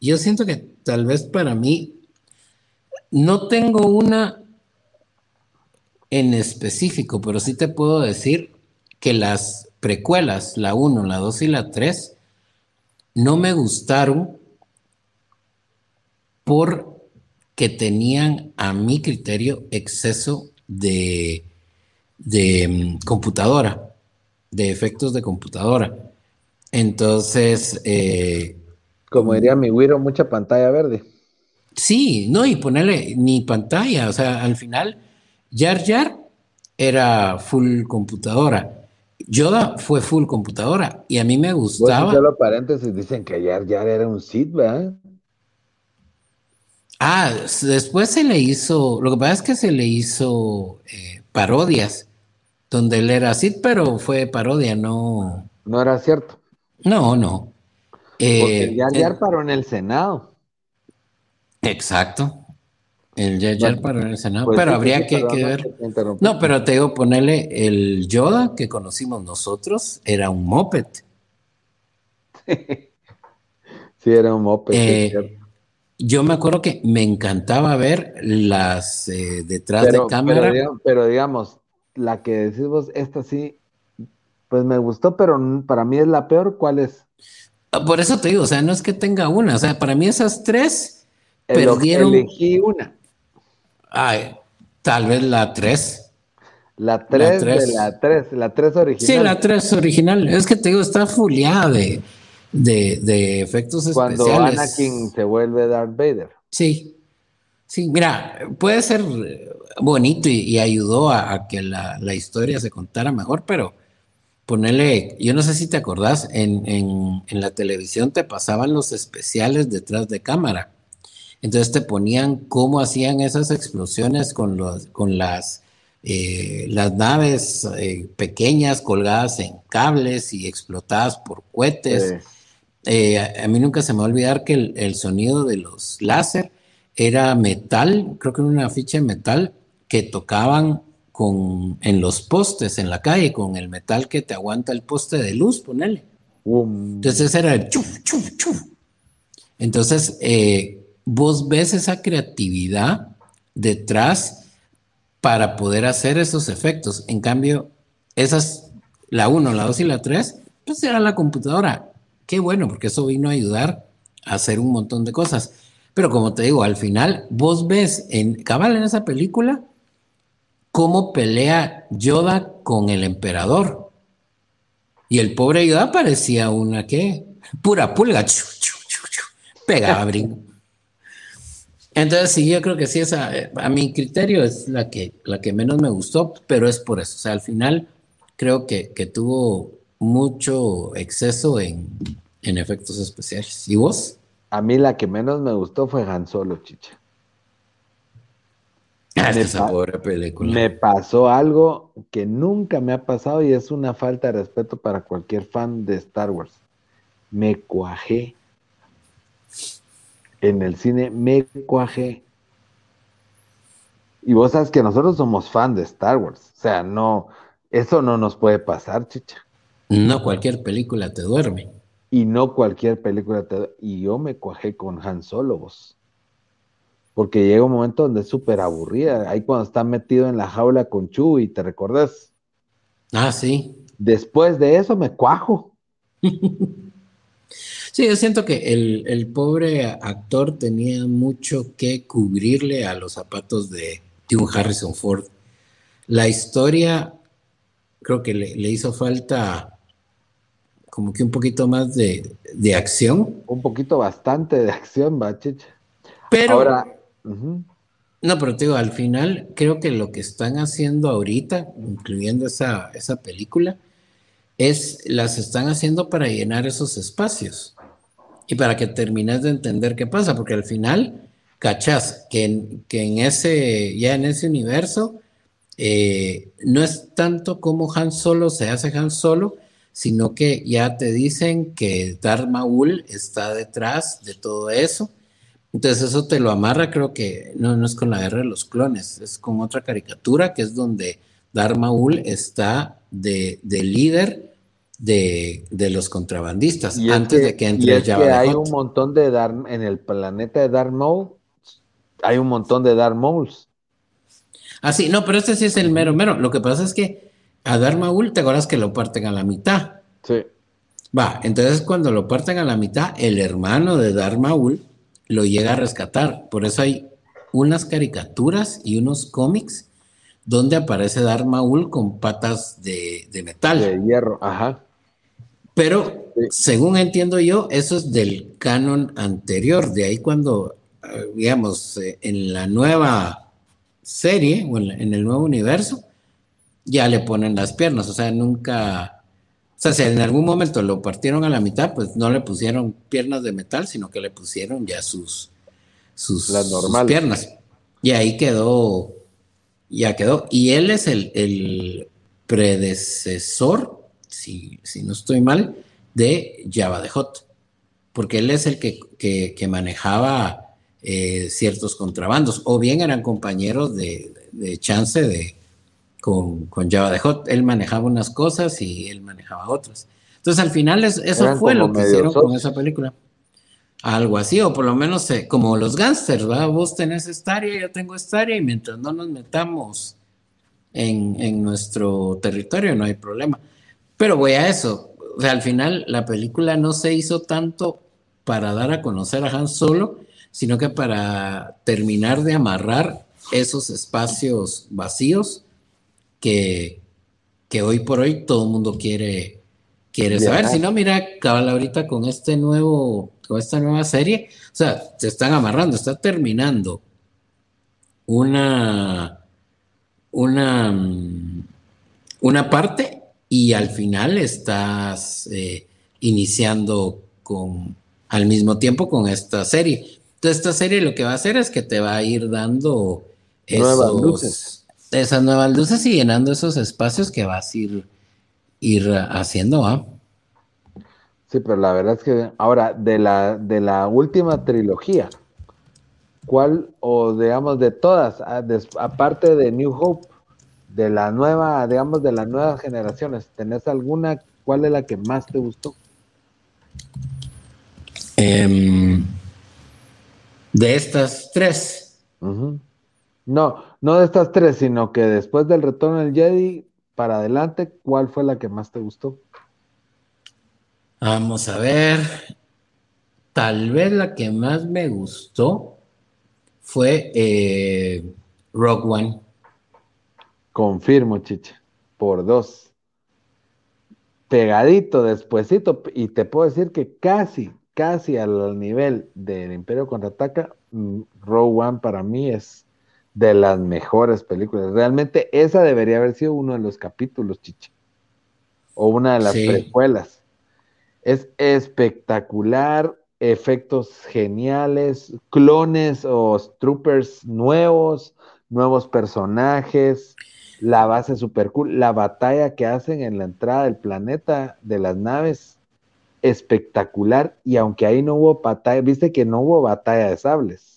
yo siento que tal vez para mí no tengo una en específico, pero sí te puedo decir que las precuelas, la 1, la 2 y la 3, no me gustaron porque tenían a mi criterio exceso de, de mm, computadora de efectos de computadora. Entonces, eh, como diría mi Wiro, mucha pantalla verde. Sí, no, y ponerle ni pantalla, o sea, al final, Jar Jar era full computadora. Yoda fue full computadora y a mí me gustaba. solo paréntesis, dicen que Jar Jar era un Sith, ¿verdad? Ah, después se le hizo, lo que pasa es que se le hizo eh, parodias, donde él era Sith, pero fue parodia, no. No era cierto. No, no. Porque eh, Jar Jar paró en el Senado. Exacto. El Jar Jar paró en el Senado, pues pero habría que, ver. No, pero te digo, ponerle el Yoda que conocimos nosotros, era un moped. sí, era un moped. Eh, yo me acuerdo que me encantaba ver las eh, detrás de cámara. Pero digamos, la que decimos, esta sí, pues me gustó, pero para mí es la peor. ¿Cuál es? Ah, por eso te digo, o sea, no es que tenga una, o sea, para mí esas tres perdieron. Elegí una. Ay, tal vez la tres. La tres, de la tres, la tres original. Sí, la tres original. Es que te digo, está fuleada de de, efectos especiales. Cuando Anakin se vuelve Darth Vader. Sí, sí, mira, puede ser bonito y, ayudó a, que la, historia se contara mejor, pero ponerle, yo no sé si te acordás, en, la televisión te pasaban los especiales detrás de cámara. Entonces te ponían cómo hacían esas explosiones con, los, con las, eh, las naves eh, pequeñas colgadas en cables y explotadas por cohetes. Eh, a, mí nunca se me va a olvidar que el, sonido de los láser era metal, creo que era una ficha de metal que tocaban con, en los postes en la calle, con el metal que te aguanta el poste de luz, ponele. Entonces era el chuf, chuf, chuf. Entonces, eh, vos ves esa creatividad detrás para poder hacer esos efectos. En cambio, esas, la 1, la 2 y la 3, pues era la computadora. Qué bueno, porque eso vino a ayudar a hacer un montón de cosas. Pero como te digo, al final vos ves en cabal en esa película cómo pelea Yoda con el emperador. Y el pobre Yoda parecía una que pura pulga, pegaba brinco. Entonces sí, yo creo que sí, esa, a mi criterio es la que, la que menos me gustó, pero es por eso. O sea, al final creo que, que tuvo mucho exceso en, efectos especiales. ¿Y vos? A mí la que menos me gustó fue Han Solo, chicha. Ah, esa pobre película. Me pasó algo que nunca me ha pasado y es una falta de respeto para cualquier fan de Star Wars. Me cuajé. En el cine me cuajé. Y vos sabes que nosotros somos fan de Star Wars. O sea, no, eso no nos puede pasar, chicha. No cualquier película te duerme. Y no cualquier película te. Y yo me cuajé con Han Solo, vos. Porque llega un momento donde es súper aburrida. Ahí cuando está metido en la jaula con Chu y te recordás. Ah, sí. Después de eso me cuajo. sí, yo siento que el, el, pobre actor tenía mucho que cubrirle a los zapatos de, de un Harrison Ford. La historia creo que le, le hizo falta como que un poquito más de, acción. Un poquito bastante de acción, Bachicha. Pero. Ahora. No, pero te digo, al final creo que lo que están haciendo ahorita, incluyendo esa, esa película, es las están haciendo para llenar esos espacios y para que termines de entender qué pasa, porque al final, cachás, que en, que en ese, ya en ese universo, eh, no es tanto como Han Solo se hace Han Solo, sino que ya te dicen que Darth Maul está detrás de todo eso. Entonces eso te lo amarra, creo que no, no es con la guerra de los clones, es con otra caricatura que es donde Darth Maul está de, líder de, los contrabandistas antes de que entre y es que hay un montón de en el planeta de Darth Maul, hay un montón de Darth Mauls. Ah, sí, no, pero este sí es el mero mero. Lo que pasa es que a Darmaul, ¿te acuerdas que lo parten a la mitad? Sí. Va, entonces cuando lo parten a la mitad, el hermano de Darmaul lo llega a rescatar. Por eso hay unas caricaturas y unos cómics donde aparece Darmaul con patas de, metal. De hierro, ajá. Pero según entiendo yo, eso es del canon anterior. De ahí cuando eh, digamos, eh, en la nueva serie o en, el nuevo universo, ya le ponen las piernas, o sea, nunca, o sea, si en algún momento lo partieron a la mitad, pues no le pusieron piernas de metal, sino que le pusieron ya sus, sus, las sus piernas. Y ahí quedó, ya quedó. Y él es el, el predecesor, si, si, no estoy mal, de Java de Hot, porque él es el que, que, que manejaba eh, ciertos contrabandos, o bien eran compañeros de, chance de, con, Java de Hot. Él manejaba unas cosas y él manejaba otras. Entonces al final eso fue lo que hicieron con esa película. Algo así, o por lo menos eh, como los gángsters, ¿va? Vos tenés esta área, yo tengo esta área, y mientras no nos metamos en, en nuestro territorio no hay problema. Pero voy a eso, o sea, al final la película no se hizo tanto para dar a conocer a Han Solo, sino que para terminar de amarrar esos espacios vacíos que, que hoy por hoy todo el mundo quiere, quiere saber. Si no, mira, cabal ahorita con este nuevo, con esta nueva serie, o sea, se están amarrando, está terminando una, una, una parte y al final estás eh, iniciando con al mismo tiempo con esta serie esta serie lo que va a hacer es que te va a ir dando nuevas luces. Esas nuevas luces y llenando esos espacios que vas a ir, ir haciendo. ¿ah? Sí, pero la verdad es que ahora, de la, de la última trilogía, ¿cuál, o digamos, de todas, aparte de New Hope, de la nueva, digamos, de las nuevas generaciones, ¿tenés alguna? ¿Cuál es la que más te gustó? Eh, de estas tres. No, no de estas tres, sino que después del retorno del Jedi, para adelante, ¿cuál fue la que más te gustó? Vamos a ver. Tal vez la que más me gustó fue eh, Rock One. Confirmo, chicha, por dos. Pegadito, despuesito, y te puedo decir que casi, casi al nivel del Imperio Contraataca, mm, Row One para mí es de las mejores películas. Realmente esa debería haber sido uno de los capítulos, chicha. O una de las precuelas. Es espectacular, efectos geniales, clones o troopers nuevos, nuevos personajes, la base super cool, la batalla que hacen en la entrada del planeta de las naves espectacular y aunque ahí no hubo batalla, viste que no hubo batalla de sables.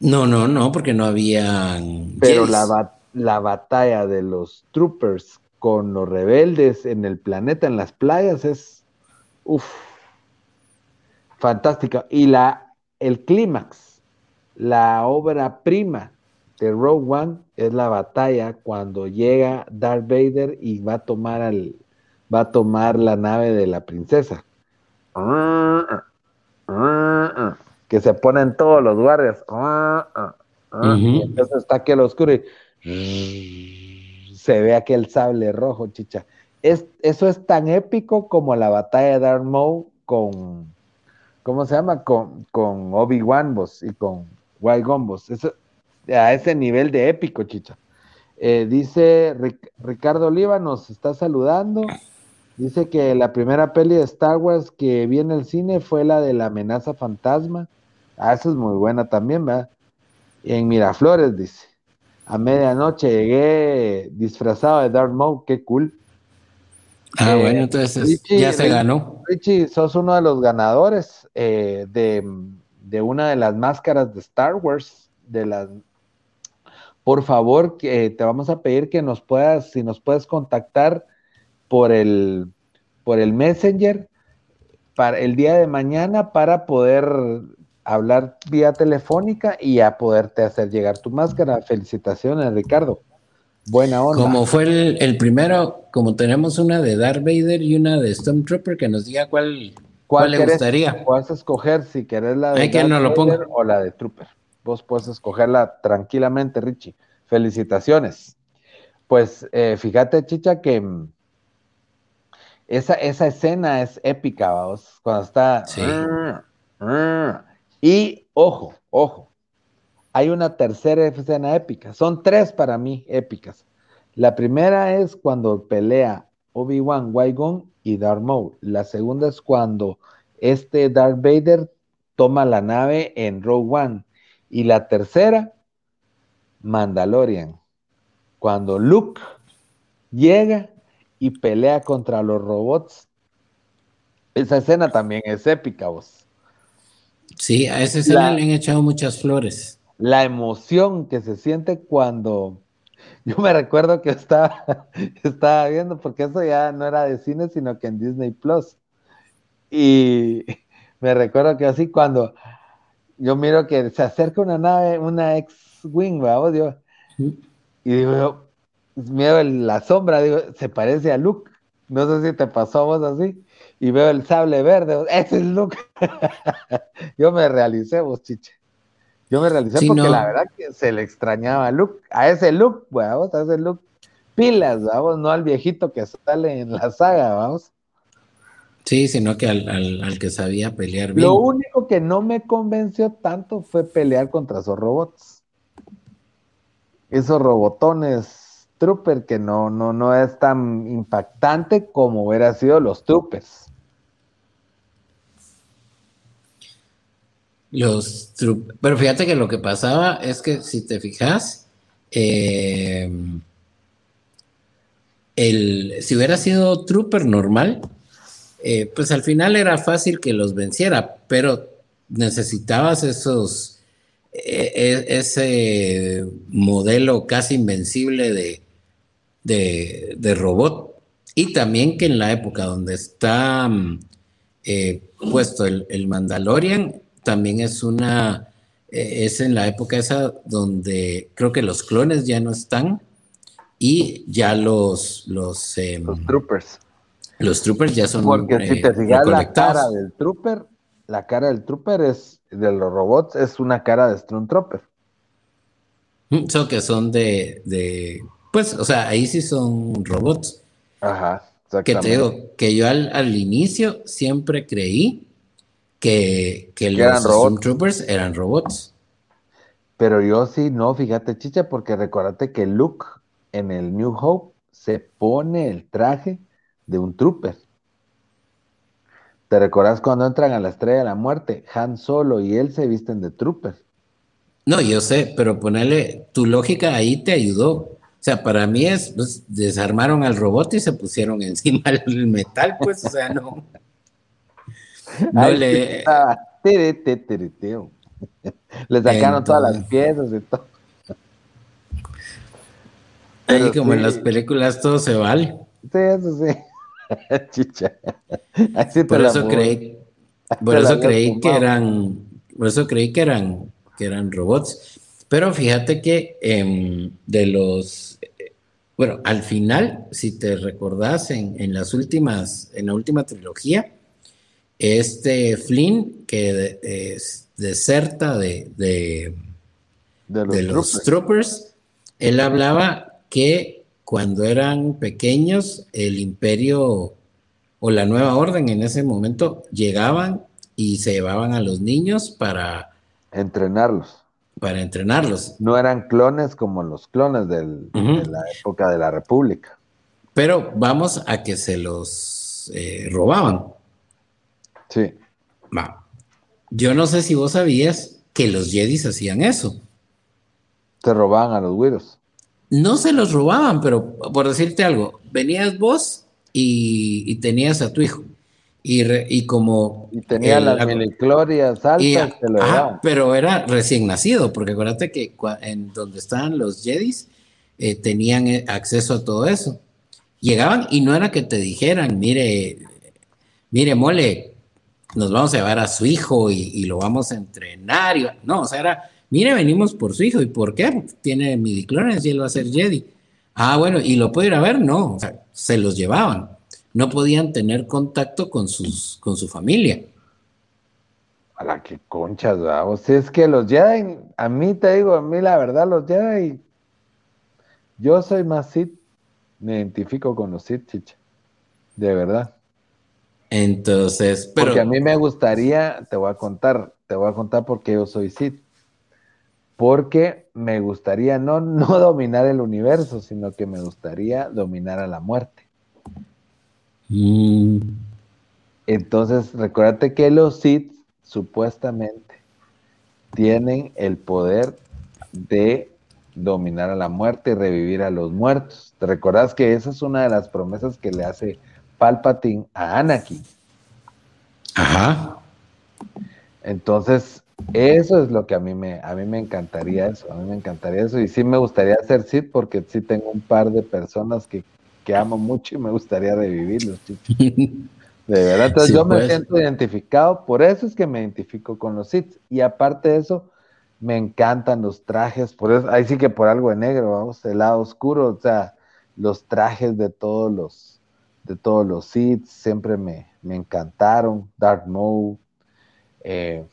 No, no, no, porque no había. Pero la, la batalla de los troopers con los rebeldes en el planeta, en las playas, es uff, fantástica. Y la, el clímax, la obra prima de Rogue One es la batalla cuando llega Darth Vader y va a tomar al, va a tomar la nave de la princesa que se ponen todos los guardias. y entonces está aquel oscuro y se ve aquel sable rojo, chicha. Es, eso es tan épico como la batalla de Darth Maul con, ¿cómo se llama? Con, con Obi-Wan y con Qui-Gon a ese nivel de épico, chicha. Eh, dice Ricardo Oliva, nos está saludando. Dice que la primera peli de Star Wars que vi en el cine fue la de la amenaza fantasma. Ah, esa es muy buena también, ¿verdad? En Miraflores, dice. A medianoche llegué disfrazado de Darth Maul, qué cool. Ah, eh, bueno, entonces ya se ganó. Richie, sos uno de los ganadores eh, de, de, una de las máscaras de Star Wars, de las por favor, que te vamos a pedir que nos puedas, si nos puedes contactar por el, por el Messenger para el día de mañana para poder hablar vía telefónica y a poderte hacer llegar tu máscara. Felicitaciones, Ricardo. Buena onda. Como fue el, primero, como tenemos una de Darth Vader y una de Stormtrooper, que nos diga cuál, cuál, le gustaría. Puedes escoger si querés la de Darth Vader o la de Trooper. Vos puedes escogerla tranquilamente, Richie. Felicitaciones. Pues eh, fíjate, Chicha, que esa, esa escena es épica, vamos, cuando está... Y, ojo, Ojo, hay una tercera escena épica. Son tres para mí épicas. La primera es cuando pelea Obi-Wan, Qui-Gon y Darth Maul. La segunda es cuando este Darth Vader toma la nave en Rogue One. Y la tercera, Mandalorian. Cuando Luke llega y pelea contra los robots. Esa escena también es épica, vos. Sí, a esa escena le han echado muchas flores. La emoción que se siente cuando yo me recuerdo que estaba, estaba viendo, porque eso ya no era de cine, sino que en Disney Plus. Y me recuerdo que así cuando yo miro que se acerca una nave, una ex-wing, Yo, y digo, miedo la sombra, digo, se parece a Luke. No sé si te pasó a vos así. Y veo el sable verde, ese es Luke. yo me realicé, vos, chiche. Yo me realicé porque la verdad que se le extrañaba a Luke, a ese Luke, vamos, a ese Luke pilas, vamos, no al viejito que sale en la saga, vamos. Sí, sino que al, que sabía pelear bien. Lo único que no me convenció tanto fue pelear contra esos robots. Esos robotones trooper que no, no, no es tan impactante como hubiera sido los troopers. Los pero fíjate que lo que pasaba es que si te fijas, eh, el, si hubiera sido trooper normal, eh, pues al final era fácil que los venciera, pero necesitabas esos, e, e, ese modelo casi invencible de, de, robot. Y también que en la época donde está mm, eh, puesto el, el Mandalorian, también es una, eh, es en la época esa donde creo que los clones ya no están y ya los, los, em, los troopers. Los troopers ya son. Porque si te eh, fijas la cara del trooper, la cara del trooper es de los robots, es una cara de Stormtrooper. Mm, son que son de, de, pues, o sea, ahí sí son robots. Ajá, Que te digo, que yo al, al inicio siempre creí que, los Stormtroopers eran robots. Pero yo sí, no, fíjate, chicha, porque recuérdate que Luke en el New Hope se pone el traje de un trooper. ¿Te recordás cuando entran a la Estrella de la Muerte? Han Solo y él se visten de trooper. No, yo sé, pero ponerle, tu lógica ahí te ayudó. O sea, para mí es, pues, desarmaron al robot y se pusieron encima el metal, pues, o sea, no. No le. le sacaron todas las piezas y todo. Ahí como en las películas todo se vale. Sí, eso sí. Chicha. por eso creí, por eso creí que eran, por eso creí que eran, que eran robots. Pero fíjate que em, de los, bueno, al final, si te recordás en, las últimas, en la última trilogía, este Flynn que es, deserta de, de, los, troopers. él hablaba que cuando eran pequeños el imperio o la nueva orden en ese momento llegaban y se llevaban a los niños para entrenarlos. Para entrenarlos. No eran clones como los clones de la época de la República. Pero vamos a que se los eh, robaban. Sí. Va. Yo no sé si vos sabías que los Jedis hacían eso. Te robaban a los güiros. No se los robaban, pero por decirte algo, venías vos y, tenías a tu hijo. Y, y como... Y tenía las miniclorias altas, pero era recién nacido, porque acuérdate que en donde estaban los Jedis eh, tenían eh, acceso a todo eso. Llegaban y no era que te dijeran, mire, mire, mole, nos vamos a llevar a su hijo y, lo vamos a entrenar. Y, no, o sea, era, mire, venimos por su hijo. ¿Y por qué? Tiene midiclones y él va a ser Jedi. Ah, bueno, ¿y lo puede ir a ver? No, o sea, se los llevaban. No podían tener contacto con, sus, con su familia. A la que conchas, o sea, es que los Jedi, a mí te digo, a mí la verdad, los Jedi, yo soy más Sith, me identifico con los Sith, chicha, de verdad. Entonces, pero... Porque a mí me gustaría, te voy a contar, te voy a contar porque yo soy Sid. porque me gustaría no, no dominar el universo, sino que me gustaría dominar a la muerte. Mm, Entonces, recuérdate que los Sith supuestamente tienen el poder de dominar a la muerte y revivir a los muertos. ¿Te recordás que esa es una de las promesas que le hace Palpatine a Anakin? Ajá. Entonces, eso es lo que a mí me, a mí me encantaría eso, a mí me encantaría eso. Y sí me gustaría ser Sith porque sí tengo un par de personas que, que amo mucho y me gustaría revivirlos, chicos. De verdad, entonces Sí, yo me pues. siento identificado, por eso es que me identifico con los Sith. Y aparte de eso, me encantan los trajes, por eso, ahí sí que por algo de negro, vamos, el lado oscuro, o sea, los trajes de todos los, de todos los Sith siempre me, me encantaron, Darth Maul, eh,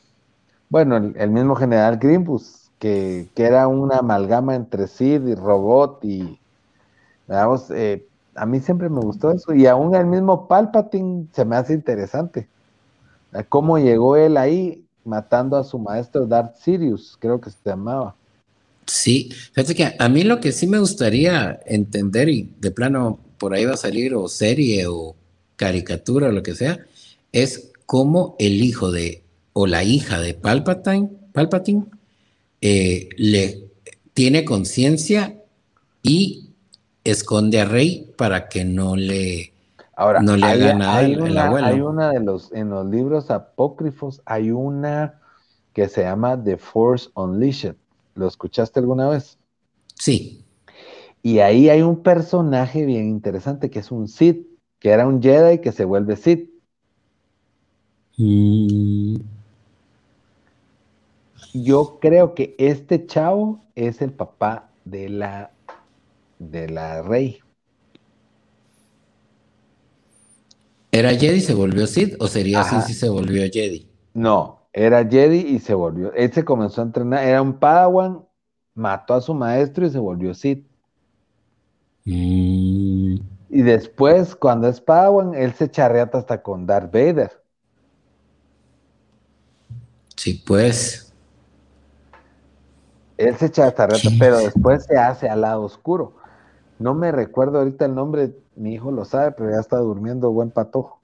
bueno, el, el mismo General Grimbus, que, que era una amalgama entre Sith y robot y, vamos, eh, a mí siempre me gustó eso, y aún el mismo Palpatine se me hace interesante. ¿Cómo llegó él ahí matando a su maestro Darth Sirius? Creo que se llamaba. Sí, fíjate que a mí lo que sí me gustaría entender, y de plano por ahí va a salir o serie o caricatura o lo que sea, es cómo el hijo de o la hija de Palpatine, Palpatine eh, le tiene conciencia y esconde a Rey para que no le Ahora, No le hay, haga nada hay el- el una, abuelo. hay una de los, en los libros apócrifos, hay una que se llama The Force Unleashed. ¿Lo escuchaste alguna vez? sí. Y ahí hay un personaje bien interesante que es un Sith, que era un Jedi que se vuelve Sith. Mm, Yo creo que este chavo es el papá de la de la rey. ¿Era Jedi y se volvió Sith o sería Ajá. así si se volvió Jedi? No, era Jedi y se volvió. Él se comenzó a entrenar, era un Padawan, mató a su maestro y se volvió Sith. Mm, Y después, cuando es Padawan, él se charreata hasta con Darth Vader. sí, pues. Él se charreata, pero después se hace al lado oscuro. No me recuerdo ahorita el nombre, mi hijo lo sabe, pero ya está durmiendo buen patojo.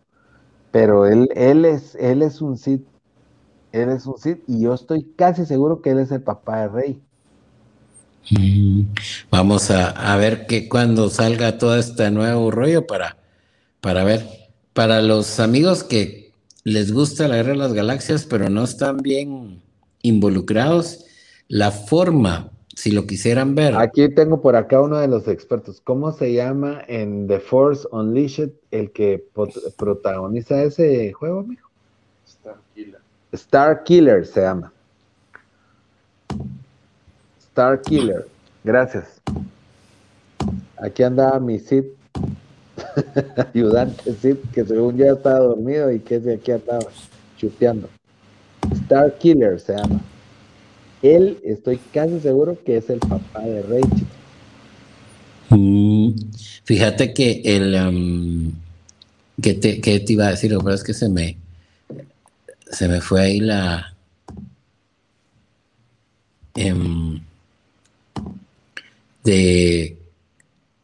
Pero él, él es, él es un Sith. Él es un Sith y yo estoy casi seguro que él es el papá de Rey. Mm, Vamos a, a ver que cuando salga todo este nuevo rollo para, para ver. Para los amigos que les gusta la guerra de las galaxias, pero no están bien involucrados, la forma, si lo quisieran ver, Aquí tengo por acá uno de los expertos. ¿Cómo se llama en The Force Unleashed el que protagoniza ese juego, amigo? Star Killer se llama. Star Killer. Gracias. Aquí andaba mi Sid, ayudante Sid, que según ya estaba dormido y que de aquí andaba chuteando. Star Killer se llama. Él, estoy casi seguro que es el papá de Rachel. Mm, fíjate que el am, que te, que te iba a decir, lo que pasa es que se me se me fue ahí la em, de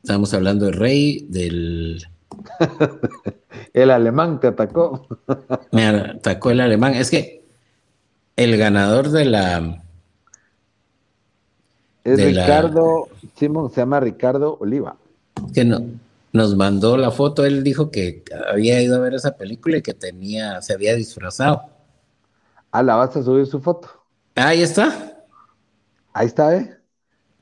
estamos hablando del rey, del El alemán te atacó. me atacó el alemán. Es que el ganador de la Es De la- Ricardo, Simón se llama Ricardo Oliva. que no, nos mandó la foto, él dijo que había ido a ver esa película y que tenía, se había disfrazado. Ah, la vas a subir su foto. Ahí está. Ahí está, ¿eh?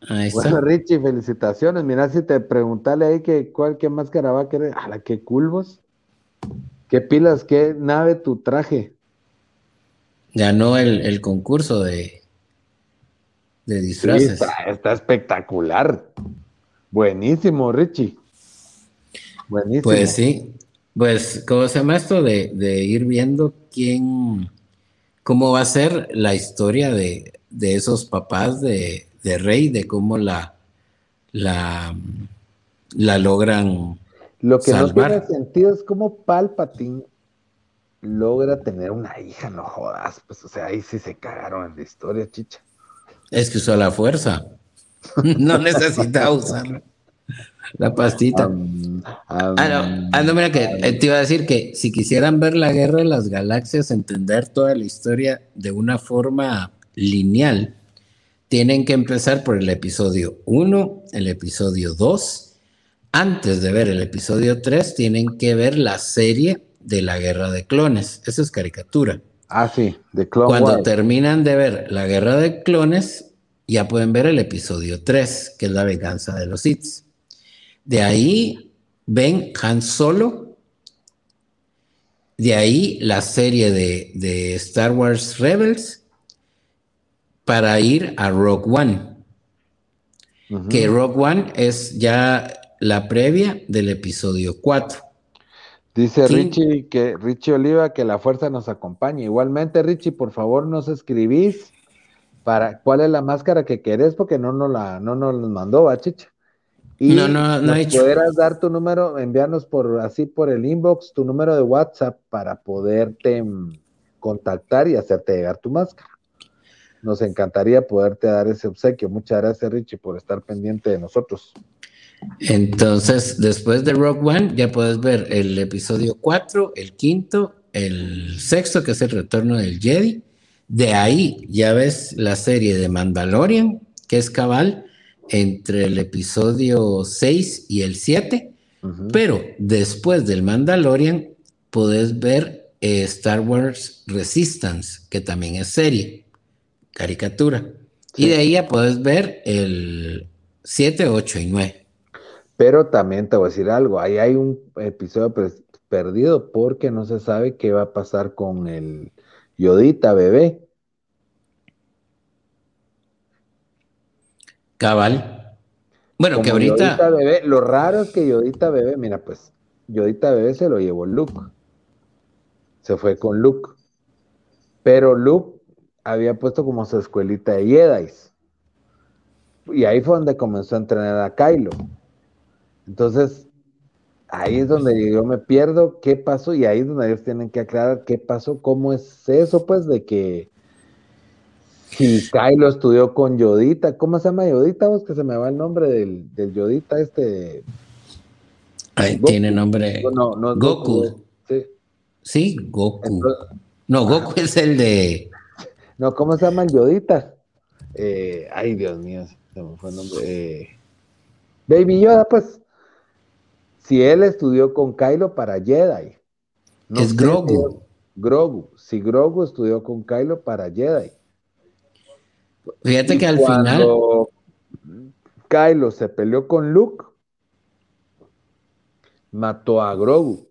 Ahí está. Bueno, Richie, felicitaciones. Mira, si te preguntale ahí que cuál, qué máscara va a querer. ¡Hala, qué culvos! ¿Qué pilas, qué nave tu traje? Ganó el, el concurso de, de Sí, disfraces. está, está espectacular. Buenísimo, Richie. Buenísimo. Pues sí. Pues, ¿cómo se llama esto? De, de ir viendo quién, cómo va a ser la historia de, de esos papás de, de Rey, de cómo la, la, la logran. Lo que salvar. no tiene sentido es cómo Palpatine logra tener una hija, no jodas. Pues, o sea, ahí sí se cagaron en la historia, chicha. Es que usó la fuerza. no necesitaba usarla. La pastita. Um, ah, no, ah, no, mira que eh, te iba a decir que si quisieran ver la guerra de las galaxias, entender toda la historia de una forma lineal, tienen que empezar por el episodio 1, el episodio 2. Antes de ver el episodio 3, tienen que ver la serie de la guerra de clones. Eso es caricatura. Ah, sí, de Clone Cuando terminan de ver la guerra de clones, ya pueden ver el episodio 3, que es la venganza de los Sith. De ahí ven Han Solo. De ahí la serie de, Star Wars Rebels para ir a Rogue One. Que Rogue One es ya la previa del episodio 4. Dice Richie que Richie Oliva que la fuerza nos acompañe. Igualmente, Richie, por favor, nos escribís para cuál es la máscara que querés, porque no nos la, no nos mandó, ¿va, chicha? Y no, no, no he pudieras dar tu número, enviarnos por así por el inbox tu número de WhatsApp para poderte mm, contactar y hacerte llegar tu máscara. Nos encantaría poderte dar ese obsequio. Muchas gracias, Richie, por estar pendiente de nosotros. Entonces, después de Rock One, ya puedes ver el episodio 4, el quinto, el sexto, que es el retorno del Jedi. De ahí ya ves la serie de Mandalorian, que es cabal entre el episodio 6 y el 7. Pero después del Mandalorian, puedes ver eh, Star Wars Resistance, que también es serie, caricatura. Y de ahí ya puedes ver el 7, 8 y 9. Pero también te voy a decir algo, ahí hay un episodio perdido porque no se sabe qué va a pasar con el Yodita bebé. Cabal. Bueno, que ahorita. bebé, lo raro es que Yodita bebé, mira, pues, Yodita bebé se lo llevó Luke. Se fue con Luke. Pero Luke había puesto como su escuelita de Jedi. Y ahí fue donde comenzó a entrenar a Kylo. Entonces, ahí es donde yo me pierdo qué pasó y ahí es donde ellos tienen que aclarar qué pasó, cómo es eso, pues, de que si Kylo estudió con Yodita, ¿cómo se llama Yodita? Vos que se me va el nombre del, del Yodita este. Ahí tiene nombre. No, no, Goku. sí. sí. Goku. no, Goku es el de. No, ¿cómo se llama el Yodita? Eh, ay, Dios mío, se me fue el nombre. Eh, Baby Yoda, pues si él estudió con Kylo para Jedi. es Grogu. Grogu. Si Grogu estudió con Kylo para Jedi. Fíjate que al final. Kylo se peleó con Luke, mató a Grogu.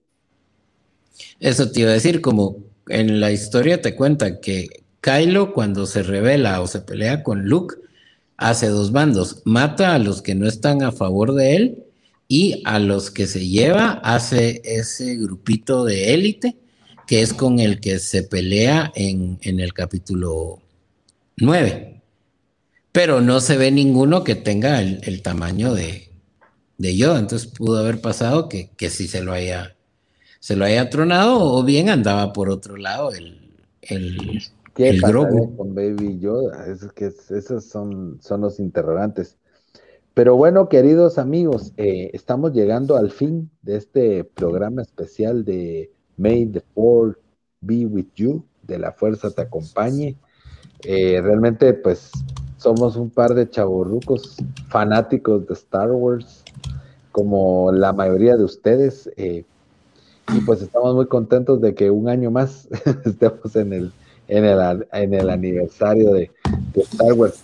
Eso te iba a decir, como en la historia te cuenta que Kylo cuando se revela o se pelea con Luke, hace dos bandos, mata a los que no están a favor de él y a los que se lleva hace ese grupito de élite que es con el que se pelea en, el capítulo 9. Pero no se ve ninguno que tenga el, tamaño de, de, Yoda. Entonces pudo haber pasado que, que sí se lo haya, se lo haya tronado o bien andaba por otro lado el, el, ¿Qué el con Baby Yoda? Es que esos son, son los interrogantes. Pero bueno, queridos amigos, eh, estamos llegando al fin de este programa especial de May the Fourth Be With You, de la Fuerza Te Acompañe. Eh, realmente, pues, somos un par de chavorrucos fanáticos de Star Wars, como la mayoría de ustedes. Eh, y pues estamos muy contentos de que un año más estemos en el, en el, en el aniversario de, Star Wars.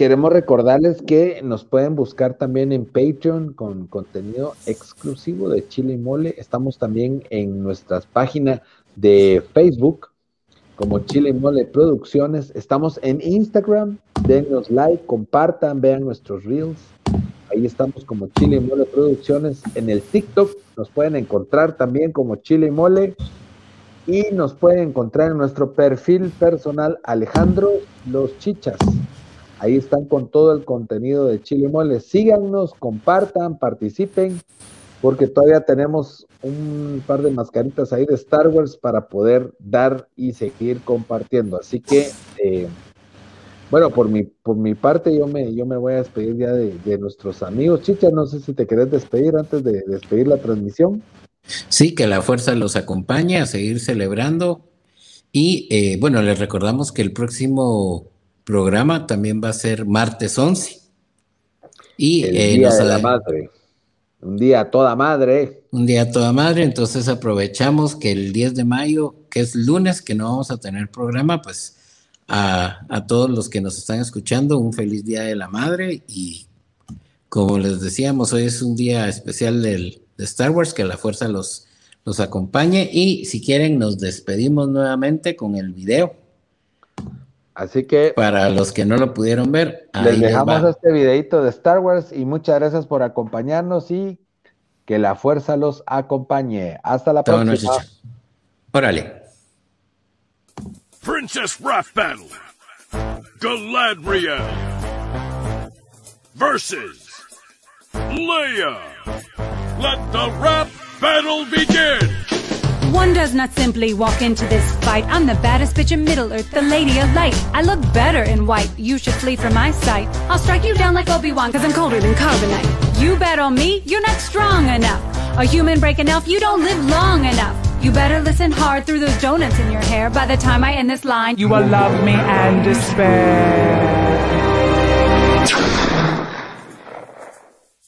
Queremos recordarles que nos pueden buscar también en Patreon con contenido exclusivo de Chile y Mole. Estamos también en nuestras páginas de Facebook como Chile y Mole Producciones. Estamos en Instagram. Denos like, compartan, vean nuestros reels. Ahí estamos como Chile y Mole Producciones. En el TikTok nos pueden encontrar también como Chile y Mole. Y nos pueden encontrar en nuestro perfil personal Alejandro Los Chichas. Ahí están con todo el contenido de Chile Mole. Síganos, compartan, participen, porque todavía tenemos un par de mascaritas ahí de Star Wars para poder dar y seguir compartiendo. Así que, eh, Bueno, por mi, por mi parte, yo me, yo me voy a despedir ya de, nuestros amigos. Chicha, no sé si te querés despedir antes de despedir la transmisión. Sí, que la fuerza los acompañe a seguir celebrando. Y eh, bueno, les recordamos que el próximo programa también va a ser martes 11. Y el eh, día de la madre. Un día a toda madre. Un día a toda madre, entonces aprovechamos que el 10 de mayo, que es lunes, que no vamos a tener programa, pues a, todos los que nos están escuchando un feliz Día de la Madre y como les decíamos, hoy es un día especial del, de Star Wars, que la fuerza los, los acompañe y si quieren nos despedimos nuevamente con el video. Así que para los que no lo pudieron ver, les dejamos este videito de Star Wars y muchas gracias por acompañarnos y que la fuerza los acompañe. Hasta la próxima. Órale. Princess Battle. Galadriel versus Leia. Let the rap battle begin. One does not simply walk into this fight. I'm the baddest bitch in Middle Earth, the lady of light. I look better in white. You should flee from my sight. I'll strike you down like Obi-Wan, cause I'm colder than carbonite. You bet on me, you're not strong enough. A human break enough, you don't live long enough. You better listen hard through those donuts in your hair. By the time I end this line, you will love me and despair.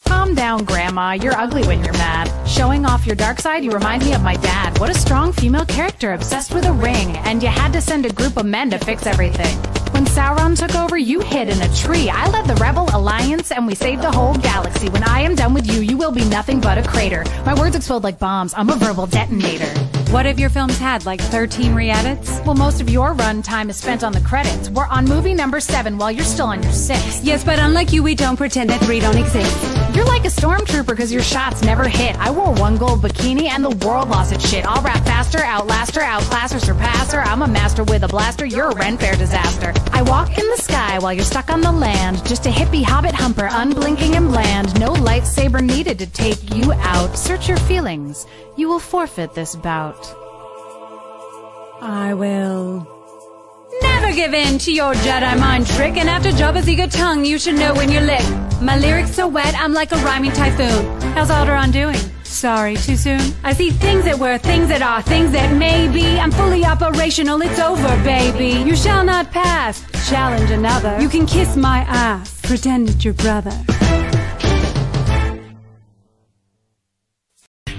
Calm down, Grandma. You're ugly when you're mad. Showing off your dark side, you remind me of my dad. What a strong female character, obsessed with a ring. And you had to send a group of men to fix everything. When Sauron took over, you hid in a tree. I led the Rebel Alliance and we saved a whole galaxy. When I am done with you, you will be nothing but a crater. My words explode like bombs. I'm a verbal detonator. What if your films had like 13 re-edits? Well, most of your run time is spent on the credits. We're on movie number seven while you're still on your sixth. Yes, but unlike you, we don't pretend that three don't exist. You're like a stormtrooper because your shots never hit. I wore one gold bikini and the world lost its shit. I'll rap faster, outlast her, outclass her, surpass her. I'm a master with a blaster. You're a Ren Fair disaster. I walk in the sky while you're stuck on the land. Just a hippie hobbit humper, unblinking and bland. No lightsaber needed to take you out. Search your feelings. You will forfeit this bout. I will never give in to your Jedi mind trick. And after Jabba's eager tongue, you should know when you're lick. My lyrics so wet, I'm like a rhyming typhoon. How's Alderaan doing? Sorry, too soon? I see things that were, things that are, things that may be. I'm fully operational, it's over, baby. You shall not pass. Challenge another. You can kiss my ass. Pretend it's your brother.